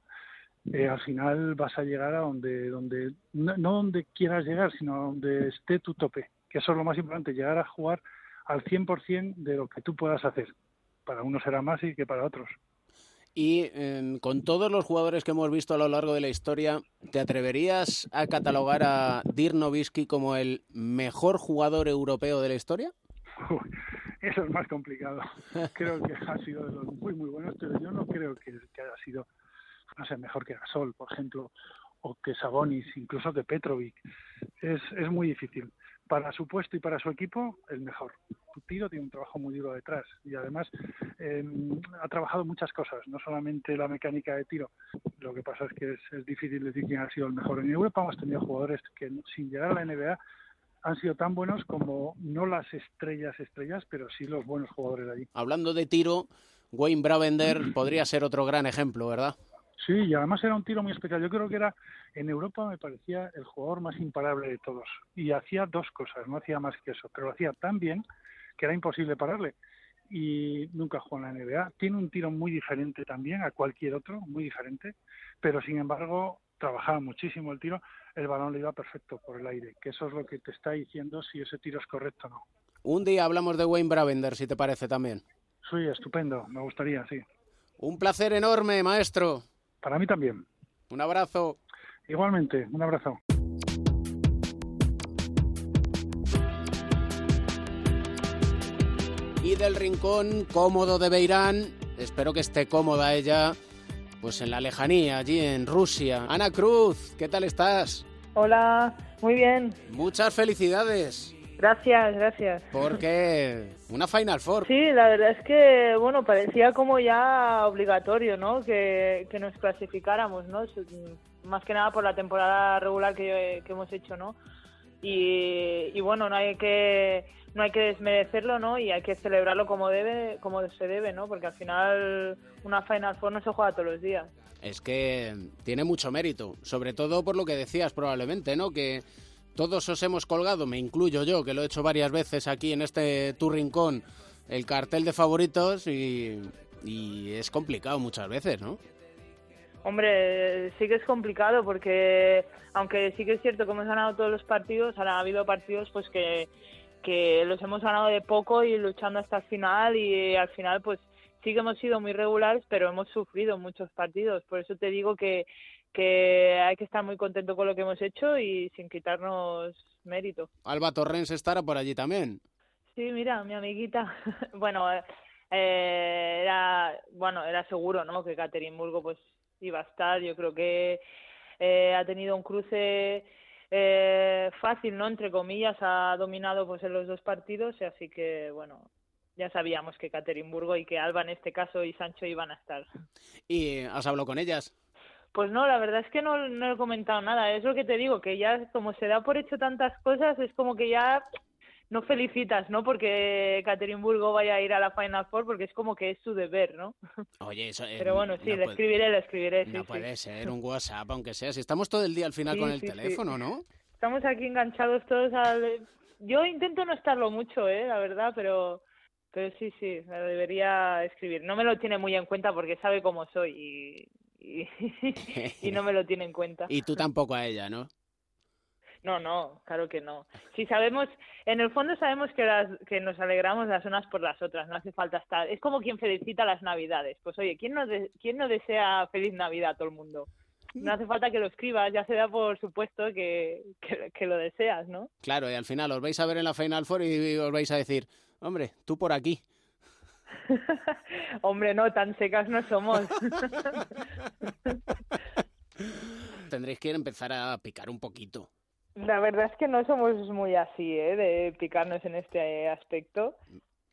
eh, al final vas a llegar a donde, donde no, no donde quieras llegar, sino donde esté tu tope, que eso es lo más importante, llegar a jugar al 100% de lo que tú puedas hacer. Para unos será más y que para otros. Y eh, con todos los jugadores que hemos visto a lo largo de la historia, ¿te atreverías a catalogar a Dirk Nowitzki como el mejor jugador europeo de la historia? Eso es más complicado. Creo que ha sido de los muy, muy buenos, pero yo no creo que, que haya sido, no sé, mejor que Gasol, por ejemplo, o que Sabonis, incluso que Petrovic. Es, es muy difícil. Para su puesto y para su equipo, el mejor. Tiro tiene un trabajo muy duro detrás y además eh, ha trabajado muchas cosas, no solamente la mecánica de tiro. Lo que pasa es que es, es difícil decir quién ha sido el mejor. En Europa hemos tenido jugadores que sin llegar a la NBA han sido tan buenos como no las estrellas estrellas, pero sí los buenos jugadores allí. Hablando de tiro, Wayne Bravender podría ser otro gran ejemplo, ¿verdad? Sí, y además era un tiro muy especial. Yo creo que era, en Europa me parecía el jugador más imparable de todos. Y hacía dos cosas, no hacía más que eso, pero lo hacía tan bien que era imposible pararle. Y nunca jugó en la NBA. Tiene un tiro muy diferente también a cualquier otro, muy diferente, pero sin embargo trabajaba muchísimo el tiro, el balón le iba perfecto por el aire, que eso es lo que te está diciendo si ese tiro es correcto o no. Un día hablamos de Wayne Bravender, si te parece también. Sí, estupendo, me gustaría, sí. Un placer enorme, maestro. Para mí también. Un abrazo. Igualmente, un abrazo. Y del rincón cómodo de Beirán, espero que esté cómoda ella, pues en la lejanía, allí en Rusia. Ana Cruz, ¿qué tal estás? Hola, muy bien. Muchas felicidades, Gracias, gracias. porque una Final Four. Sí, la verdad es que, bueno, parecía como ya obligatorio, ¿no? Que, que nos clasificáramos, ¿no? Mm, Más que nada por la temporada regular que, que hemos hecho, ¿no? Y, y bueno, no hay que no hay que desmerecerlo, ¿no? Y hay que celebrarlo como debe, como se debe, ¿no? Porque al final una Final Four no se juega todos los días. Es que tiene mucho mérito, sobre todo por lo que decías probablemente, ¿no? Que todos os hemos colgado, me incluyo yo, que lo he hecho varias veces aquí en este tu rincón, el cartel de favoritos y, y es complicado muchas veces, ¿no? Hombre, sí que es complicado porque, aunque sí que es cierto que hemos ganado todos los partidos, ha habido partidos pues que, que los hemos ganado de poco y luchando hasta el final y al final pues sí que hemos sido muy regulares, pero hemos sufrido muchos partidos. Por eso te digo que, que hay que estar muy contento con lo que hemos hecho y sin quitarnos mérito. Alba Torrens estará por allí también. Sí, mira, mi amiguita. [LAUGHS] bueno, eh, era bueno, era seguro, ¿no? Que Caterinburgo pues iba a estar. Yo creo que eh, ha tenido un cruce eh, fácil, ¿no? Entre comillas, ha dominado pues en los dos partidos, y así que bueno, ya sabíamos que Caterinburgo y que Alba en este caso y Sancho iban a estar. ¿Y has hablado con ellas? Pues no, la verdad es que no, no he comentado nada. Es lo que te digo, que ya como se da por hecho tantas cosas, es como que ya no felicitas, ¿no? Porque Caterinburgo vaya a ir a la Final Four, porque es como que es su deber, ¿no? [LAUGHS] Oye, eso eh, Pero bueno, sí, no le puede- escribiré, le escribiré. no sí. puede ser un [LAUGHS] WhatsApp, aunque sea. Si estamos todo el día al final Sí, con el teléfono, ¿no? Estamos aquí enganchados todos al... Yo intento no estarlo mucho, ¿eh? La verdad, pero... Pero sí, sí, me lo debería escribir. No me lo tiene muy en cuenta porque sabe cómo soy y, y, [LAUGHS] y no me lo tiene en cuenta. [LAUGHS] Y tú tampoco a ella, ¿no? No, no, claro que no. Si sabemos, en el fondo sabemos que, las, que nos alegramos las unas por las otras, no hace falta estar. Es como quien felicita las Navidades. Pues oye, ¿quién no, de- quién no desea feliz Navidad a todo el mundo? No hace falta que lo escribas, ya se da por supuesto que, que, que lo deseas, ¿no? Claro, y al final os vais a ver en la Final Four y os vais a decir, hombre, tú por aquí. [LAUGHS] Hombre, no, tan secas no somos. [LAUGHS] Tendréis que empezar a picar un poquito. La verdad es que no somos muy así, ¿eh? De picarnos en este aspecto.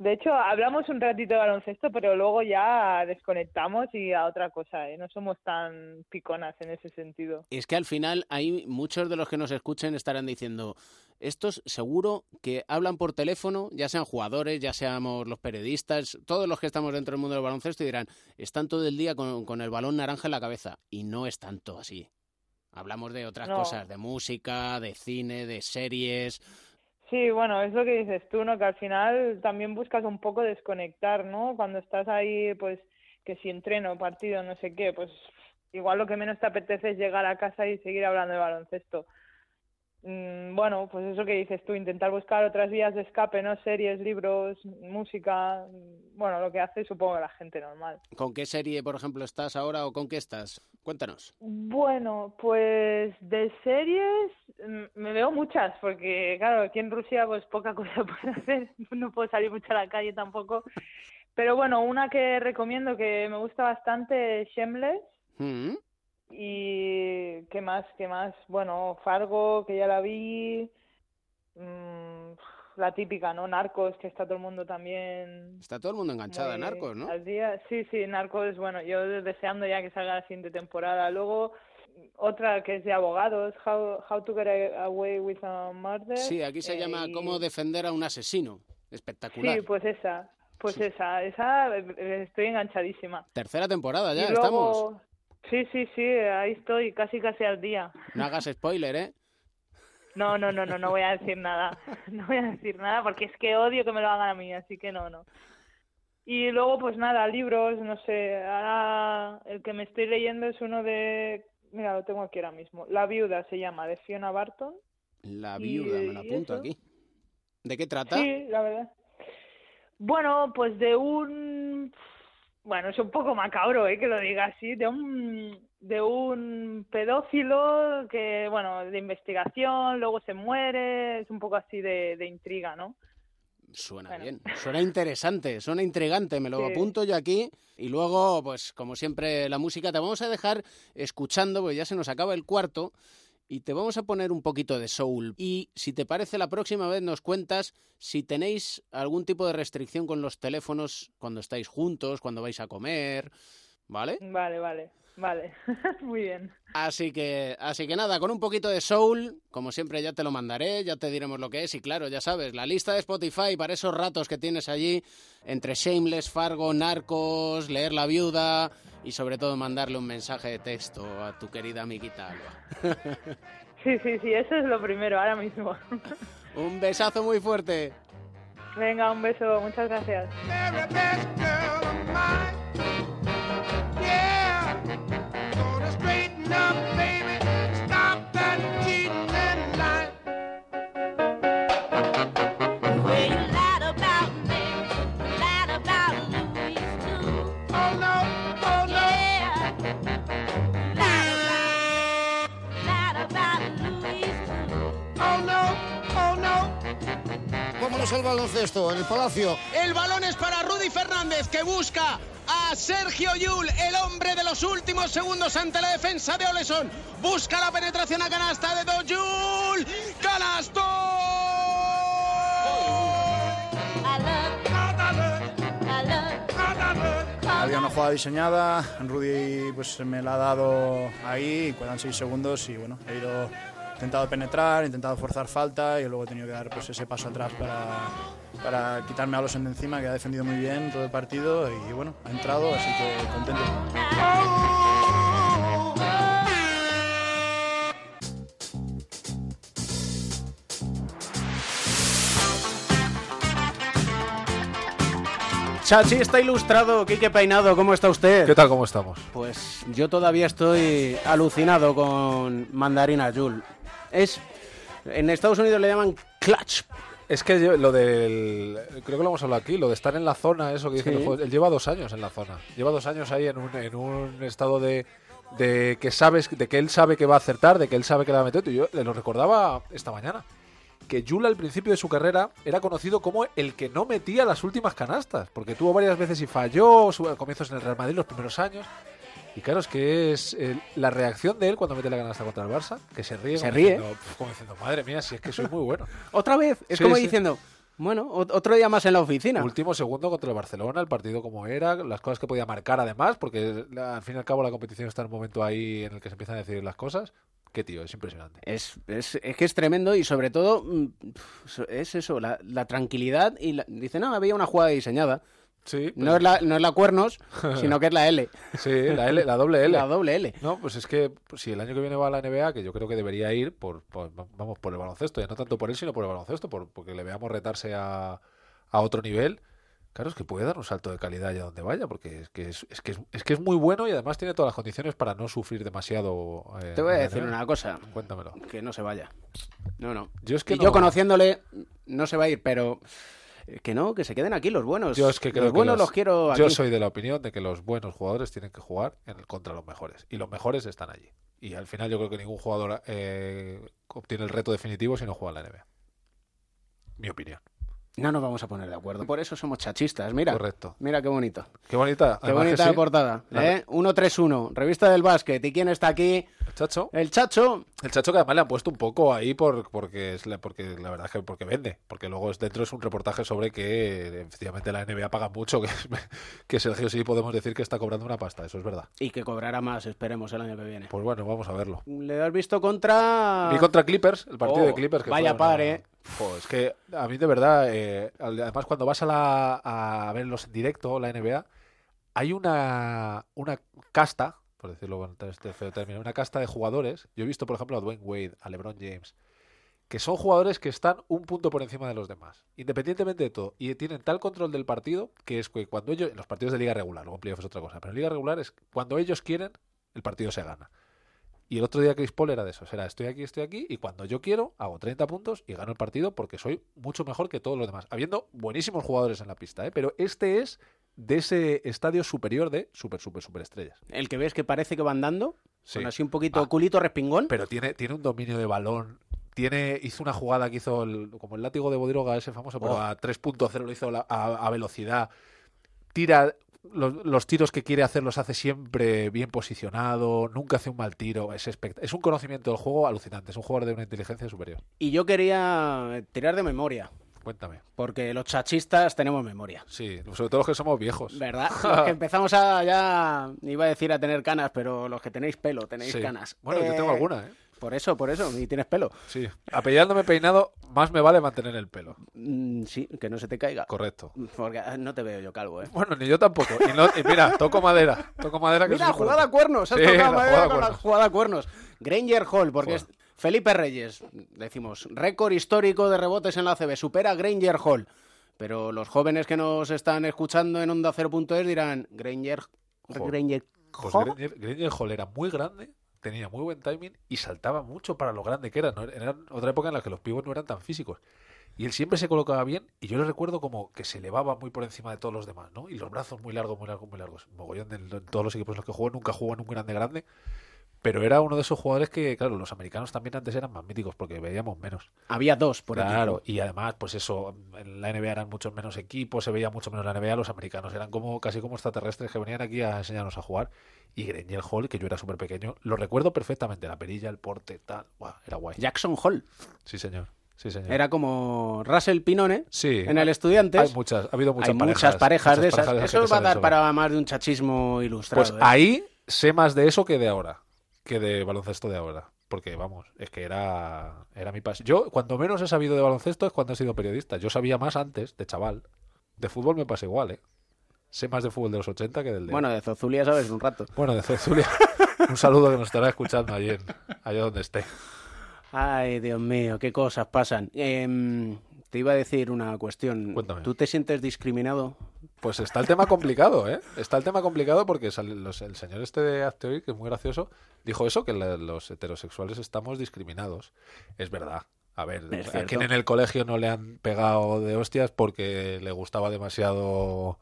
De hecho, hablamos un ratito de baloncesto, pero luego ya desconectamos y a otra cosa, ¿eh? No somos tan piconas en ese sentido. Es que al final hay muchos de los que nos escuchen estarán diciendo, estos seguro que hablan por teléfono, ya sean jugadores, ya seamos los periodistas, todos los que estamos dentro del mundo del baloncesto y dirán, están todo el día con, con el balón naranja en la cabeza. Y no es tanto así. Hablamos de otras No. cosas, de música, de cine, de series. Sí, bueno, es lo que dices tú, ¿no? Que al final también buscas un poco desconectar, ¿no? Cuando estás ahí, pues, que si entreno, partido, no sé qué, pues igual lo que menos te apetece es llegar a casa y seguir hablando de baloncesto. Mm, bueno, pues eso que dices tú, intentar buscar otras vías de escape, ¿no? Series, libros, música, mm, bueno, lo que hace supongo la gente normal. ¿Con qué serie, por ejemplo, estás ahora o con qué estás? Cuéntanos. Bueno, pues de series mm, me veo muchas, porque claro, aquí en Rusia pues poca cosa [LAUGHS] puedo hacer, no puedo salir mucho a la calle tampoco. Pero bueno, una que recomiendo que me gusta bastante es Shameless Mm. Y qué más, qué más, bueno, Fargo, que ya la vi, mm, la típica, ¿no? Narcos, que está todo el mundo también Está todo el mundo enganchado a Narcos, ¿no? Al día, sí, sí, Narcos, bueno, yo deseando ya que salga la siguiente temporada. Luego, otra que es de abogados, How, How to Get Away with a Murder. Sí, aquí se eh, llama Cómo defender a un asesino. Espectacular. Sí, pues esa, pues esa, esa eh, estoy enganchadísima. Tercera temporada ya, y estamos. Sí, sí, sí, ahí estoy, casi casi al día. No hagas spoiler, ¿eh? No, no, no, no, no voy a decir nada. [LAUGHS] No voy a decir nada porque es que odio que me lo hagan a mí, así que no, no. Y luego, pues nada, libros, no sé. Ahora el que me estoy leyendo es uno de. Mira, lo tengo aquí ahora mismo. La viuda se llama, de Fiona Barton. La Y- viuda, me la y apunto aquí. ¿De qué trata? Sí, la verdad. Bueno, pues de un. Bueno, es un poco macabro, ¿eh? Que lo diga así. De un. De un pedófilo que, bueno, de investigación, luego se muere. Es un poco así de, de intriga, ¿no? Suena Bueno. bien, suena interesante, suena intrigante, me lo Sí. apunto yo aquí. Y luego, pues como siempre, la música te vamos a dejar escuchando, porque ya se nos acaba el cuarto. Y te vamos a poner un poquito de soul. Y si te parece, la próxima vez nos cuentas si tenéis algún tipo de restricción con los teléfonos cuando estáis juntos, cuando vais a comer, ¿vale? Vale, vale, vale. [LAUGHS] Muy bien. Así que, así que nada, con un poquito de soul, como siempre ya te lo mandaré, ya te diremos lo que es y claro, ya sabes, la lista de Spotify para esos ratos que tienes allí entre Shameless, Fargo, Narcos, leer La Viuda y sobre todo mandarle un mensaje de texto a tu querida amiguita Alba. [LAUGHS] Sí, sí, sí, eso es lo primero, ahora mismo. [LAUGHS] un besazo muy fuerte. Venga, un beso, muchas gracias. Baloncesto, en el Palacio. El balón es para Rudy Fernández que busca a Sergio Yul, el hombre de los últimos segundos ante la defensa de Oleson. Busca la penetración a canasta de Dojul. ¡Canasto! Había una jugada diseñada, Rudy pues me la ha dado ahí, quedan 6 segundos y bueno, he ido intentado penetrar, he intentado forzar falta y luego he tenido que dar pues ese paso atrás para, para quitarme a los de encima que ha defendido muy bien todo el partido y bueno, ha entrado, así que contento. Chachi está ilustrado, Quique Peinado, ¿cómo está usted? ¿Qué tal? ¿Cómo estamos? Pues yo todavía estoy alucinado con Mandarina Jul. Es. En Estados Unidos le llaman clutch. Es que yo- lo del. Creo que lo hemos hablado aquí, lo de estar en la zona, eso que Sí. Él lleva dos años en la zona. Lleva dos años ahí en un, en un estado de. De que sabes, de que él sabe que va a acertar, de que él sabe que la va a meter. Y yo le lo recordaba esta mañana. Que Jul al principio de su carrera era conocido como el que no metía las últimas canastas. Porque tuvo varias veces y falló, su- comienzos en el Real Madrid los primeros años. Y claro, es que es eh, la reacción de él cuando mete la canasta contra el Barça, que se ríe. Se como ríe. Diciendo, como diciendo, madre mía, si es que soy muy bueno. [LAUGHS] Otra vez. Es Sí, como sí. diciendo, bueno, ot- otro día más en la oficina. Último segundo contra el Barcelona, el partido como era, las cosas que podía marcar además, porque la- al fin y al cabo la competición está en un momento ahí en el que se empiezan a decidir las cosas. Qué tío, es impresionante. Es, es, es que es tremendo y sobre todo mm, es eso, la, la tranquilidad y la- dice, no, había una jugada diseñada. Sí, no, es la, no es la cuernos, [LAUGHS] sino que es la L. Sí, la, L, la doble L. La doble L. No, pues es que pues, si el año que viene va a la NBA, que yo creo que debería ir por, por- vamos por el baloncesto, ya no tanto por él, sino por el baloncesto, por, porque le veamos retarse a, a otro nivel. Claro, es que puede dar un salto de calidad allá donde vaya, porque es que es, es que es, es que es muy bueno y además tiene todas las condiciones para no sufrir demasiado. eh, Te voy a decir NBA. una cosa. Cuéntamelo. Que no se vaya. No, no. Yo es que y no- yo conociéndole, no se va a ir, pero que no, que se queden aquí los buenos. Yo es que creo los que buenos los- los quiero aquí. Yo soy de la opinión de que los buenos jugadores tienen que jugar en el- contra los mejores. Y los mejores están allí. Y al final yo creo que ningún jugador eh, obtiene el reto definitivo si no juega en la NBA. Mi opinión. No nos vamos a poner de acuerdo. Por eso somos chachistas, mira. Correcto. Mira qué bonito. Qué bonita. Qué bonita sí. la portada. ¿eh? 131, revista del básquet. ¿Y quién está aquí? El Chacho. El Chacho. El Chacho que además le han puesto un poco ahí por, porque es la, porque la verdad es que porque vende. Porque luego es, dentro es un reportaje sobre que efectivamente la NBA paga mucho. Que, es- [LAUGHS] que Sergio sí podemos decir que está cobrando una pasta. Eso es verdad. Y que cobrará más, esperemos, el año que viene. Pues bueno, vamos a verlo. ¿Le has visto contra...? Vi contra Clippers, el partido Oh, de Clippers. Que vaya una- par, ¿eh? Jo, es que a mí de verdad, eh, además cuando vas a, la, a verlos en directo, la NBA, hay una, una casta, por decirlo con este feo término, una casta de jugadores. Yo he visto, por ejemplo, a Dwayne Wade, a LeBron James, que son jugadores que están un punto por encima de los demás, independientemente de todo, y tienen tal control del partido que es que cuando ellos, en los partidos de liga regular, luego en playoff es otra cosa, pero en liga regular es cuando ellos quieren, el partido se gana. Y el otro día Chris Paul era de eso, era estoy aquí, estoy aquí, y cuando yo quiero hago 30 puntos y gano el partido porque soy mucho mejor que todos los demás, habiendo buenísimos jugadores en la pista, ¿eh? pero este es de ese estadio superior de super, super, super estrellas. El que ves que parece que va andando, Sí. con así un poquito culito respingón. Pero tiene, tiene un dominio de balón. Tiene, hizo una jugada que hizo el- como el látigo de Bodroga, ese famoso, pero Oh. a 3.0 lo hizo la- a, a velocidad. Tira los, los tiros que quiere hacer, los hace siempre bien posicionado. Nunca hace un mal tiro. Es, espect- es un conocimiento del juego alucinante. Es un jugador de una inteligencia superior. Y yo quería tirar de memoria, Cuéntame. porque los chachistas tenemos memoria. Sí, sobre todo los que somos viejos. ¿Verdad? [LAUGHS] Los que empezamos a ya, iba a decir a tener canas, pero los que tenéis pelo, tenéis Sí. canas. Bueno, yo tengo alguna, ¿eh? Por eso, por eso, y tienes pelo. Sí. Apellándome peinado, más me vale mantener el pelo. Mm, sí, que no se te caiga. Correcto. Porque ah, no te veo yo calvo, ¿eh? Bueno, ni yo tampoco. Y, no- y mira, [LAUGHS] toco madera. Toco madera que Mira, jugada a cuernos. Has Sí, tocado la madera jugada con la jugada a cuernos. Granger Hall, porque es Felipe Reyes, decimos, récord histórico de rebotes en la CB, supera a Granger Hall. Pero los jóvenes que nos están escuchando en Onda 0.es dirán, Granger, Jo. Granger Pues Hall". Granger, Granger Hall era muy grande, tenía muy buen timing y saltaba mucho para lo grande que era. ¿no? Era otra época en la que los pibos no eran tan físicos. Y él siempre se colocaba bien y yo le recuerdo como que se elevaba muy por encima de todos los demás, ¿no? Y los brazos muy largos, muy largos, muy largos. Mogollón de, todos los equipos en los que jugó, nunca jugó en un grande grande. Pero era uno de esos jugadores que, claro, los americanos también antes eran más míticos porque veíamos menos. Había dos por Claro, equipo. y además, pues eso, en la NBA eran muchos menos equipos, se veía mucho menos la NBA, los americanos eran como casi como extraterrestres que venían aquí a enseñarnos a jugar. Y Granger Hall, que yo era súper pequeño, lo recuerdo perfectamente, la perilla, el porte, tal, era guay. Jackson Hall. Sí, señor. Sí, señor. Era como Russell Pinone Sí. en el Estudiantes. Hay muchas, ha habido muchas Hay parejas. muchas parejas de muchas esas. parejas que Eso va a dar para más de un chachismo ilustrado. Pues ¿eh? ahí sé más de eso que de ahora, que de baloncesto de ahora. Porque, vamos, es que era, era mi pasión. Yo, cuando menos he sabido de baloncesto es cuando he sido periodista. Yo sabía más antes, de chaval. De fútbol me pasa igual, ¿eh? Sé más de fútbol de los 80 que del de... Bueno, de Zozulia sabes un rato. Bueno, de Cezulia. [LAUGHS] Un saludo que nos estará escuchando allí, en- allá donde esté. Ay, Dios mío, qué cosas pasan. Em, te iba a decir una cuestión. Cuéntame. ¿Tú te sientes discriminado? Pues está el tema complicado, ¿eh? Está el tema complicado porque los- el señor este de Acteoir, que es muy gracioso, dijo eso, que la- los heterosexuales estamos discriminados. Es verdad. A ver, a quien en el colegio no le han pegado de hostias porque le gustaba demasiado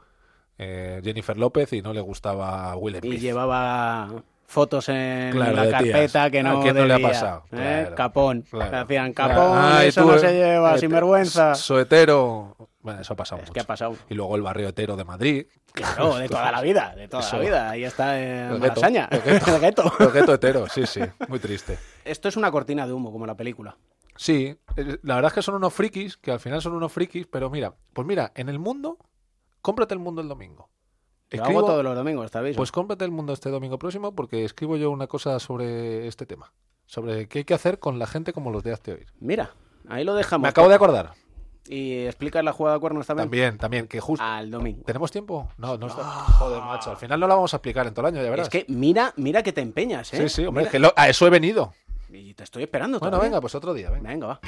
eh, Jennifer López y no le gustaba Will Y Smith. llevaba fotos en Claro, la tías. carpeta que ¿A no quién no le ha debía, pasado? ¿eh? Claro, Capón. claro. Le hacían capón, eso tú, no eh, se lleva, eh, sinvergüenza. Soetero. Bueno, eso ha pasado mucho. que ha pasado. Y luego el barrio hetero de Madrid. Claro, de toda la vida, de toda Eso. la vida. Ahí está en El Malasaña. [LAUGHS] el gueto. El gueto. El gueto hetero, sí, sí. Muy triste. Esto es una cortina de humo, como la película. Sí, eh, la verdad es que son unos frikis, que al final son unos frikis, pero mira, pues mira, en el mundo, cómprate el mundo el domingo. Lo hago todos los domingos, ¿te aviso? Pues cómprate el mundo este domingo próximo porque escribo yo una cosa sobre este tema. Sobre qué hay que hacer con la gente como los de Hazte Oír. Mira, ahí lo dejamos. Me acabo de acordar. ¿Y explicas la jugada de cuernos también? También, también, que justo... Al domingo. ¿Tenemos tiempo? No, no está... Joder, macho, al final no la vamos a explicar en todo el año, ya verás. Es que mira, mira que te empeñas, ¿eh? Sí, sí, hombre, Mira. que lo- a eso he venido. Y te estoy esperando Bueno, todavía. venga, pues otro día, venga. Venga, va.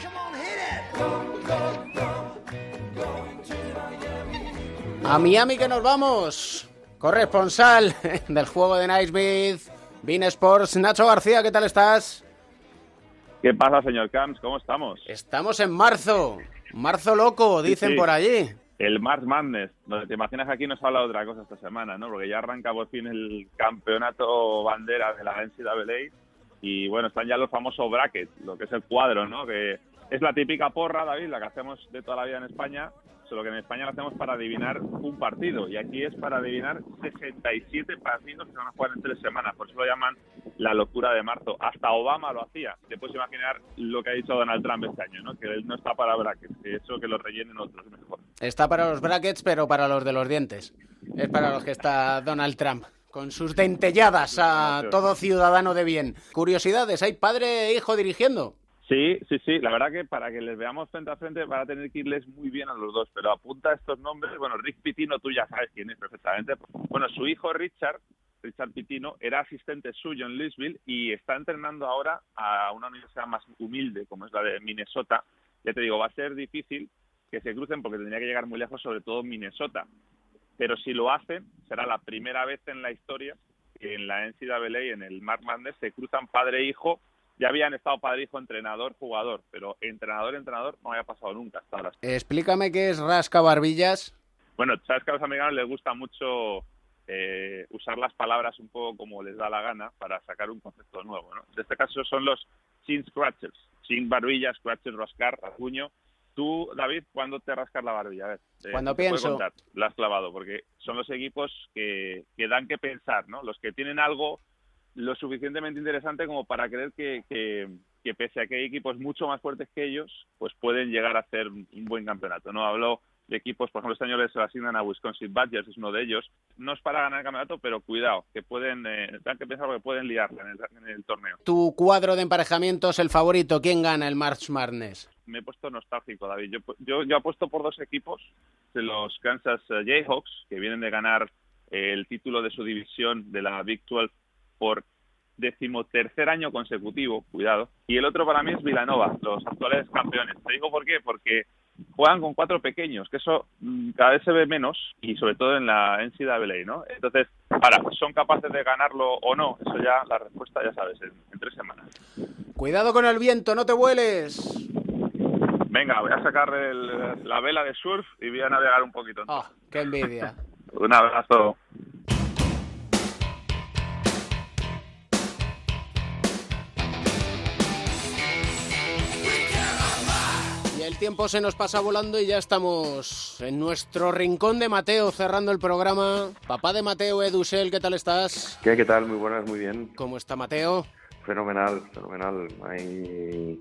A Miami que nos vamos. Corresponsal [LAUGHS] del juego de Naismith, Bean Sports, Nacho García, ¿qué tal estás? ¿Qué pasa, señor Camps? ¿Cómo estamos? Estamos en marzo. Marzo loco, dicen sí. por allí. El March Madness, donde te imaginas que aquí nos habla otra cosa esta semana, ¿no? Porque ya arranca por fin el campeonato bandera de la NCAA y bueno, están ya los famosos brackets, lo que es el cuadro, ¿no? Que es la típica porra, David, la que hacemos de toda la vida en España, solo que en España la hacemos para adivinar un partido y aquí es para adivinar 67 partidos que van a jugar en tres semanas, por eso lo llaman la locura de marzo. Hasta Obama lo hacía. Te puedes imaginar lo que ha dicho Donald Trump este año, ¿no? Que él no está para brackets, que eso que lo rellenen otros mejor. Está para los brackets, pero para los de los dientes. Es para los que está Donald Trump. Con sus dentelladas a todo ciudadano de bien. Curiosidades, ¿hay padre e hijo dirigiendo? Sí, sí, sí. La verdad que para que les veamos frente a frente van a tener que irles muy bien a los dos. Pero apunta estos nombres. Bueno, Rick Pitino, tú ya sabes quién es perfectamente. Bueno, su hijo Richard, Richard Pitino, era asistente suyo en Louisville y está entrenando ahora a una universidad más humilde, como es la de Minnesota. Ya te digo, va a ser difícil que se crucen porque tendría que llegar muy lejos, sobre todo Minnesota. Pero si lo hacen, será la primera vez en la historia que en la NCAA, en el Mark Madness, se cruzan padre e hijo ya habían estado padre, hijo, entrenador, jugador, pero entrenador, entrenador no había pasado nunca hasta ahora. Explícame qué es rasca barbillas. Bueno, sabes que a los americanos les gusta mucho eh, usar las palabras un poco como les da la gana para sacar un concepto nuevo, ¿no? En este caso son los chin scratchers, chin barbillas, scratchers, rascar, rasguño. Tú, David, ¿cuándo te rascas la barbilla? A ver, eh, Cuando ¿te puedo pienso. La has clavado, porque son los equipos que, que dan que pensar, ¿no? Los que tienen algo lo suficientemente interesante como para creer que, que, que pese a que hay equipos mucho más fuertes que ellos, pues pueden llegar a hacer un buen campeonato. No hablo de equipos, por ejemplo, este año les asignan a Wisconsin Badgers, es uno de ellos. No es para ganar el campeonato, pero cuidado, que pueden, eh, que pensar que pueden liarla en el, en el torneo. Tu cuadro de emparejamientos, el favorito. ¿Quién gana el March Madness? Me he puesto nostálgico, David. Yo, yo, yo apuesto por dos equipos, de los Kansas eh, Jayhawks, que vienen de ganar eh, el título de su división de la Big 12 por decimotercer año consecutivo, cuidado. Y el otro para mí es Villanova, los actuales campeones. Te digo por qué, porque juegan con cuatro pequeños, que eso mm, cada vez se ve menos y sobre todo en la NCAA, ¿no? Entonces, ahora, ¿son capaces de ganarlo o no? Eso ya, la respuesta ya sabes, en, en tres semanas. Cuidado con el viento, no te vueles. Venga, voy a sacar el- la vela de surf y voy a navegar un poquito. Ah, qué envidia. [LAUGHS] Un abrazo. El tiempo se nos pasa volando y ya estamos en nuestro rincón de Mateo cerrando el programa. Papá de Mateo, Edusel, ¿qué tal estás? ¿Qué, ¿Qué tal? Muy buenas, muy bien. ¿Cómo está Mateo? Fenomenal, fenomenal. Ahí,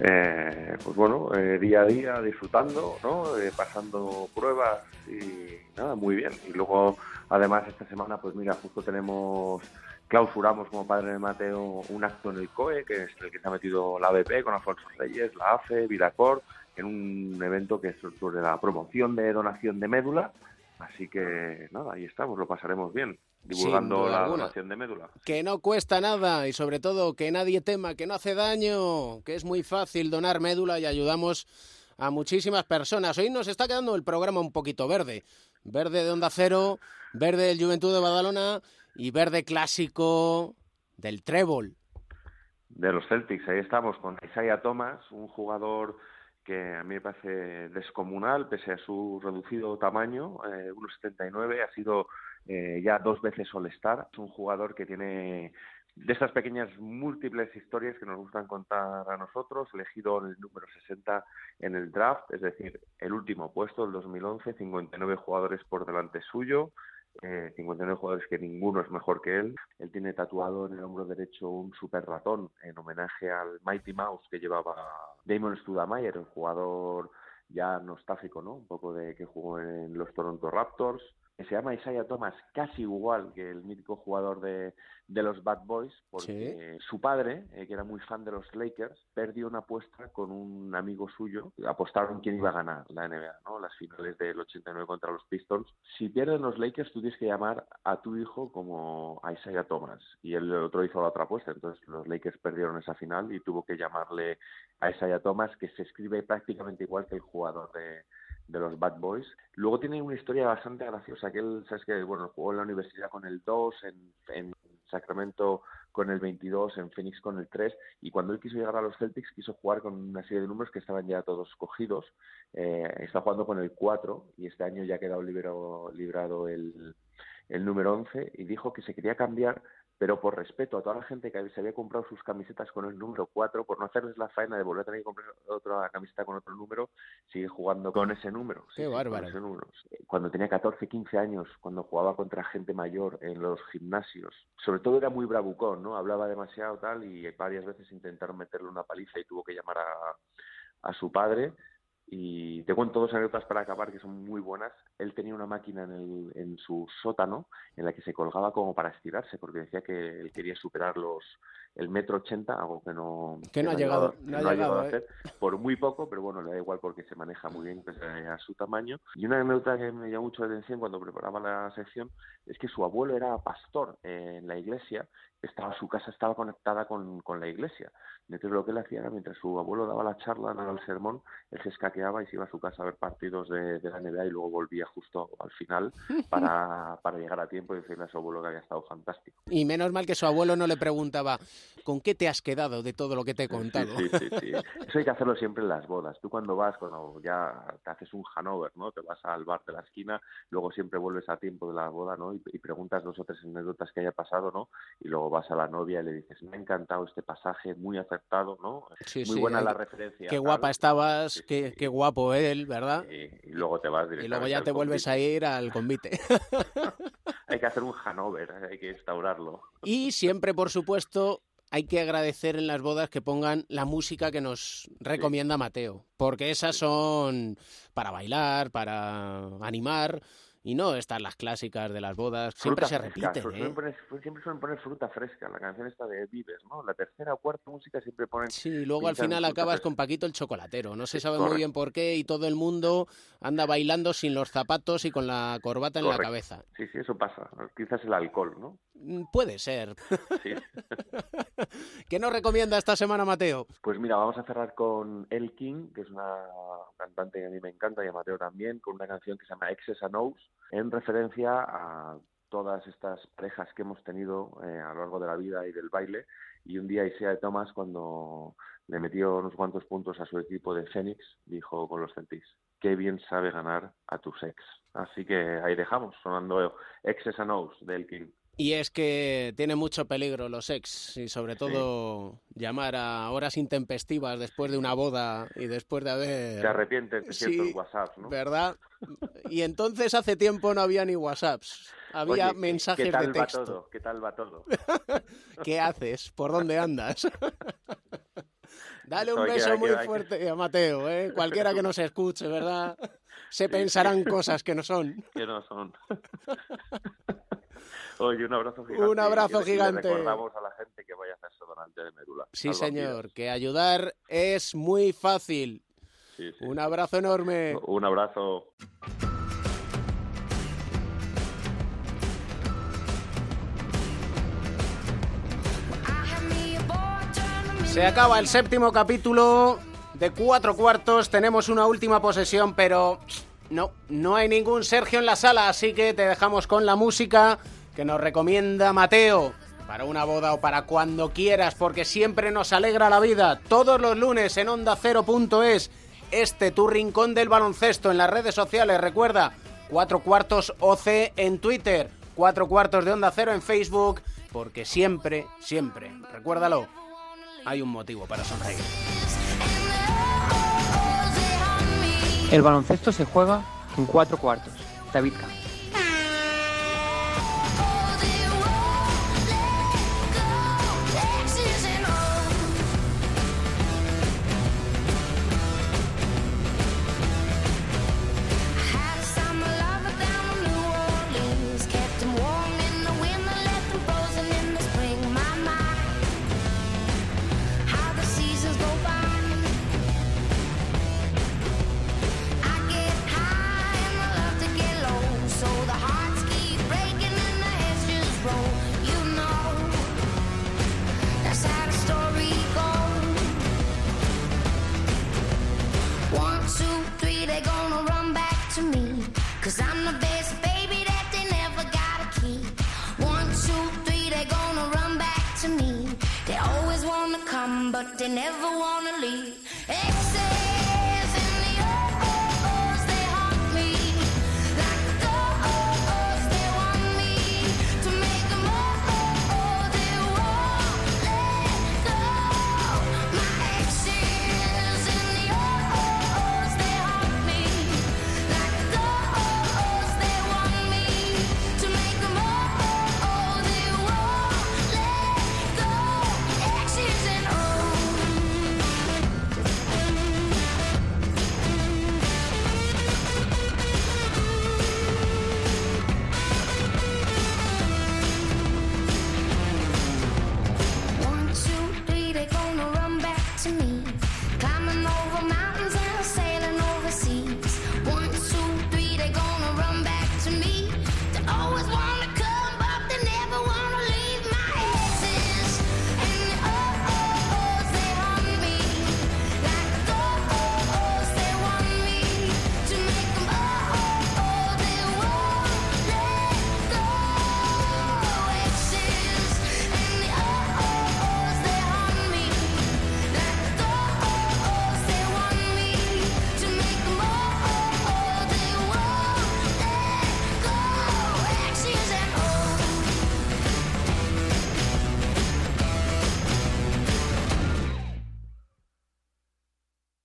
eh, pues bueno, eh, día a día disfrutando, ¿no? Eh, pasando pruebas y nada, muy bien. Y luego, además, esta semana, pues mira, justo tenemos, clausuramos como padre de Mateo un acto en el COE, que es el que se ha metido la ABP con Alfonso Reyes, la AFE, Vidacor, en un evento que es sobre la promoción de donación de médula. Así que nada, ahí estamos, lo pasaremos bien, divulgando la alguna. donación de médula. Que no cuesta nada y sobre todo que nadie tema, que no hace daño, que es muy fácil donar médula y ayudamos a muchísimas personas. Hoy nos está quedando el programa un poquito verde. Verde de Onda Cero, verde del Juventud de Badalona y verde clásico del Trébol. de los Celtics. Ahí estamos con Isaiah Thomas, un jugador que a mí me parece descomunal, pese a su reducido tamaño, eh, 1,79, ha sido eh, ya dos veces All-Star. Es un jugador que tiene de estas pequeñas múltiples historias que nos gustan contar a nosotros, elegido el número 60 en el draft, es decir, el último puesto del 2011, 59 jugadores por delante suyo, eh, 59 jugadores que ninguno es mejor que él. Él tiene tatuado en el hombro derecho un super ratón en homenaje al Mighty Mouse que llevaba Damon Studamayer, el jugador ya nostálgico, ¿no? Un poco de que jugó en los Toronto Raptors. Que se llama Isaiah Thomas, casi igual que el mítico jugador de, de los Bad Boys, porque su padre, eh, que era muy fan de los Lakers, perdió una apuesta con un amigo suyo. Apostaron quién iba a ganar la NBA, ¿no? Las finales del 89 contra los Pistons. Si pierden los Lakers, tú tienes que llamar a tu hijo como a Isaiah Thomas. Y el otro hizo la otra apuesta. Entonces los Lakers perdieron esa final y tuvo que llamarle a Isaiah Thomas, que se escribe prácticamente igual que el jugador de, de los Bad Boys. Luego tiene una historia bastante graciosa, que él, sabes que, bueno, jugó en la universidad con el 2, en, en Sacramento con el 22, en Phoenix con el 3, y cuando él quiso llegar a los Celtics quiso jugar con una serie de números que estaban ya todos cogidos. Eh, está jugando con el 4 y este año ya ha quedado librado, librado el, el número 11 y dijo que se quería cambiar pero por respeto a toda la gente que se había comprado sus camisetas con el número 4, por no hacerles la faena de volver a tener que comprar otra camiseta con otro número, sigue jugando con ese número. Qué sí, bárbaro. ese número. Cuando tenía 14, 15 años, cuando jugaba contra gente mayor en los gimnasios, sobre todo era muy bravucón, ¿no? Hablaba demasiado tal y varias veces intentaron meterle una paliza y tuvo que llamar a, a su padre. Y te cuento dos anécdotas para acabar que son muy buenas. Él tenía una máquina en, el, en su sótano en la que se colgaba como para estirarse, porque decía que él quería superar los el metro ochenta, algo que no, Que no ha llegado, no ha llegado, llegado a ¿eh? hacer, por muy poco, pero bueno, le da igual porque se maneja muy bien pese a su tamaño. Y una anécdota que me llamó mucho la atención cuando preparaba la sección es que su abuelo era pastor en la iglesia, estaba su casa estaba conectada con, con la iglesia. Entonces lo que él hacía era, mientras su abuelo daba la charla, daba el sermón, él se escaqueaba y se iba a su casa a ver partidos de, de la NBA y luego volvía justo al final [LAUGHS] para, para llegar a tiempo y decirle a su abuelo que había estado fantástico. Y menos mal que su abuelo no le preguntaba, ¿con qué te has quedado de todo lo que te he contado? Sí, sí, sí. [LAUGHS] Eso hay que hacerlo siempre en las bodas. Tú cuando vas, cuando ya te haces un Hanover, ¿no? Te vas al bar de la esquina, luego siempre vuelves a tiempo de la boda, ¿no? Y, y preguntas dos o tres anécdotas que haya pasado, ¿no? Y luego vas a la novia y le dices, me ha encantado este pasaje, muy acertado, ¿no? Sí, muy sí, buena hay la referencia. Qué tal. guapa estabas, qué, qué guapo él, ¿verdad? Y luego te vas Y luego directamente ya te vuelves convite. a ir al convite. [LAUGHS] Hay que hacer un Hanover, hay que instaurarlo. Y siempre, por supuesto, hay que agradecer en las bodas que pongan la música que nos recomienda Mateo, porque esas son para bailar, para animar y no estas las clásicas de las bodas, siempre Fruta se fresca, repiten, suelen ¿eh? poner- siempre suelen poner fruta fresca, la canción esta de Vives, ¿no? La tercera o cuarta música siempre ponen... Sí, y luego al final acabas fresca. con Paquito el chocolatero. No se sabe muy bien por qué y todo el mundo anda bailando sin los zapatos y con la corbata en la cabeza. Sí, sí, eso pasa. Quizás el alcohol, ¿no? Mm, Puede ser. Sí. [LAUGHS] ¿Qué nos recomienda esta semana, Mateo? Pues mira, vamos a cerrar con El King, que es una cantante que a mí me encanta y a Mateo también, con una canción que se llama Exes and O's, en referencia a todas estas parejas que hemos tenido eh, a lo largo de la vida y del baile. Y un día Isaiah Thomas, cuando le metió unos cuantos puntos a su equipo de Phoenix, dijo con los Celtics, qué bien sabe ganar a tus ex. Así que ahí dejamos, sonando Exes and O's de El King. Y es que tiene mucho peligro los ex y sobre todo llamar a horas intempestivas después de una boda y después de haber... Se arrepienten de ciertos Sí, WhatsApps, ¿no? ¿Verdad? Y entonces hace tiempo no había ni WhatsApps, había Oye, ¿qué- mensajes ¿qué tal de texto. Va todo? ¿Qué tal va todo? [LAUGHS] ¿Qué haces? ¿Por dónde andas? [LAUGHS] Dale un beso que- muy que- fuerte a Mateo, ¿eh? Cualquiera que nos escuche, ¿verdad? [LAUGHS] Se pensarán cosas que no son. que no son. Oye, un abrazo gigante. Un abrazo Y gigante. recordamos a la gente que vaya a hacerse donante de médula. Sí, Salvan señor, que ayudar es muy fácil. vidas. Sí, sí. Un abrazo enorme. Un abrazo. Se acaba el séptimo capítulo de cuatro cuartos. Tenemos una última posesión, pero no, no hay ningún Sergio en la sala, así que te dejamos con la música que nos recomienda Mateo. Para una boda o para cuando quieras, porque siempre nos alegra la vida. Todos los lunes en Onda Cero.es. Este tu rincón del baloncesto en las redes sociales. Recuerda, cuatro cuartos OC en Twitter, cuatro cuartos de Onda Cero en Facebook, porque siempre, siempre, recuérdalo, hay un motivo para sonreír. El baloncesto se juega en cuatro cuartos. David Camp. never want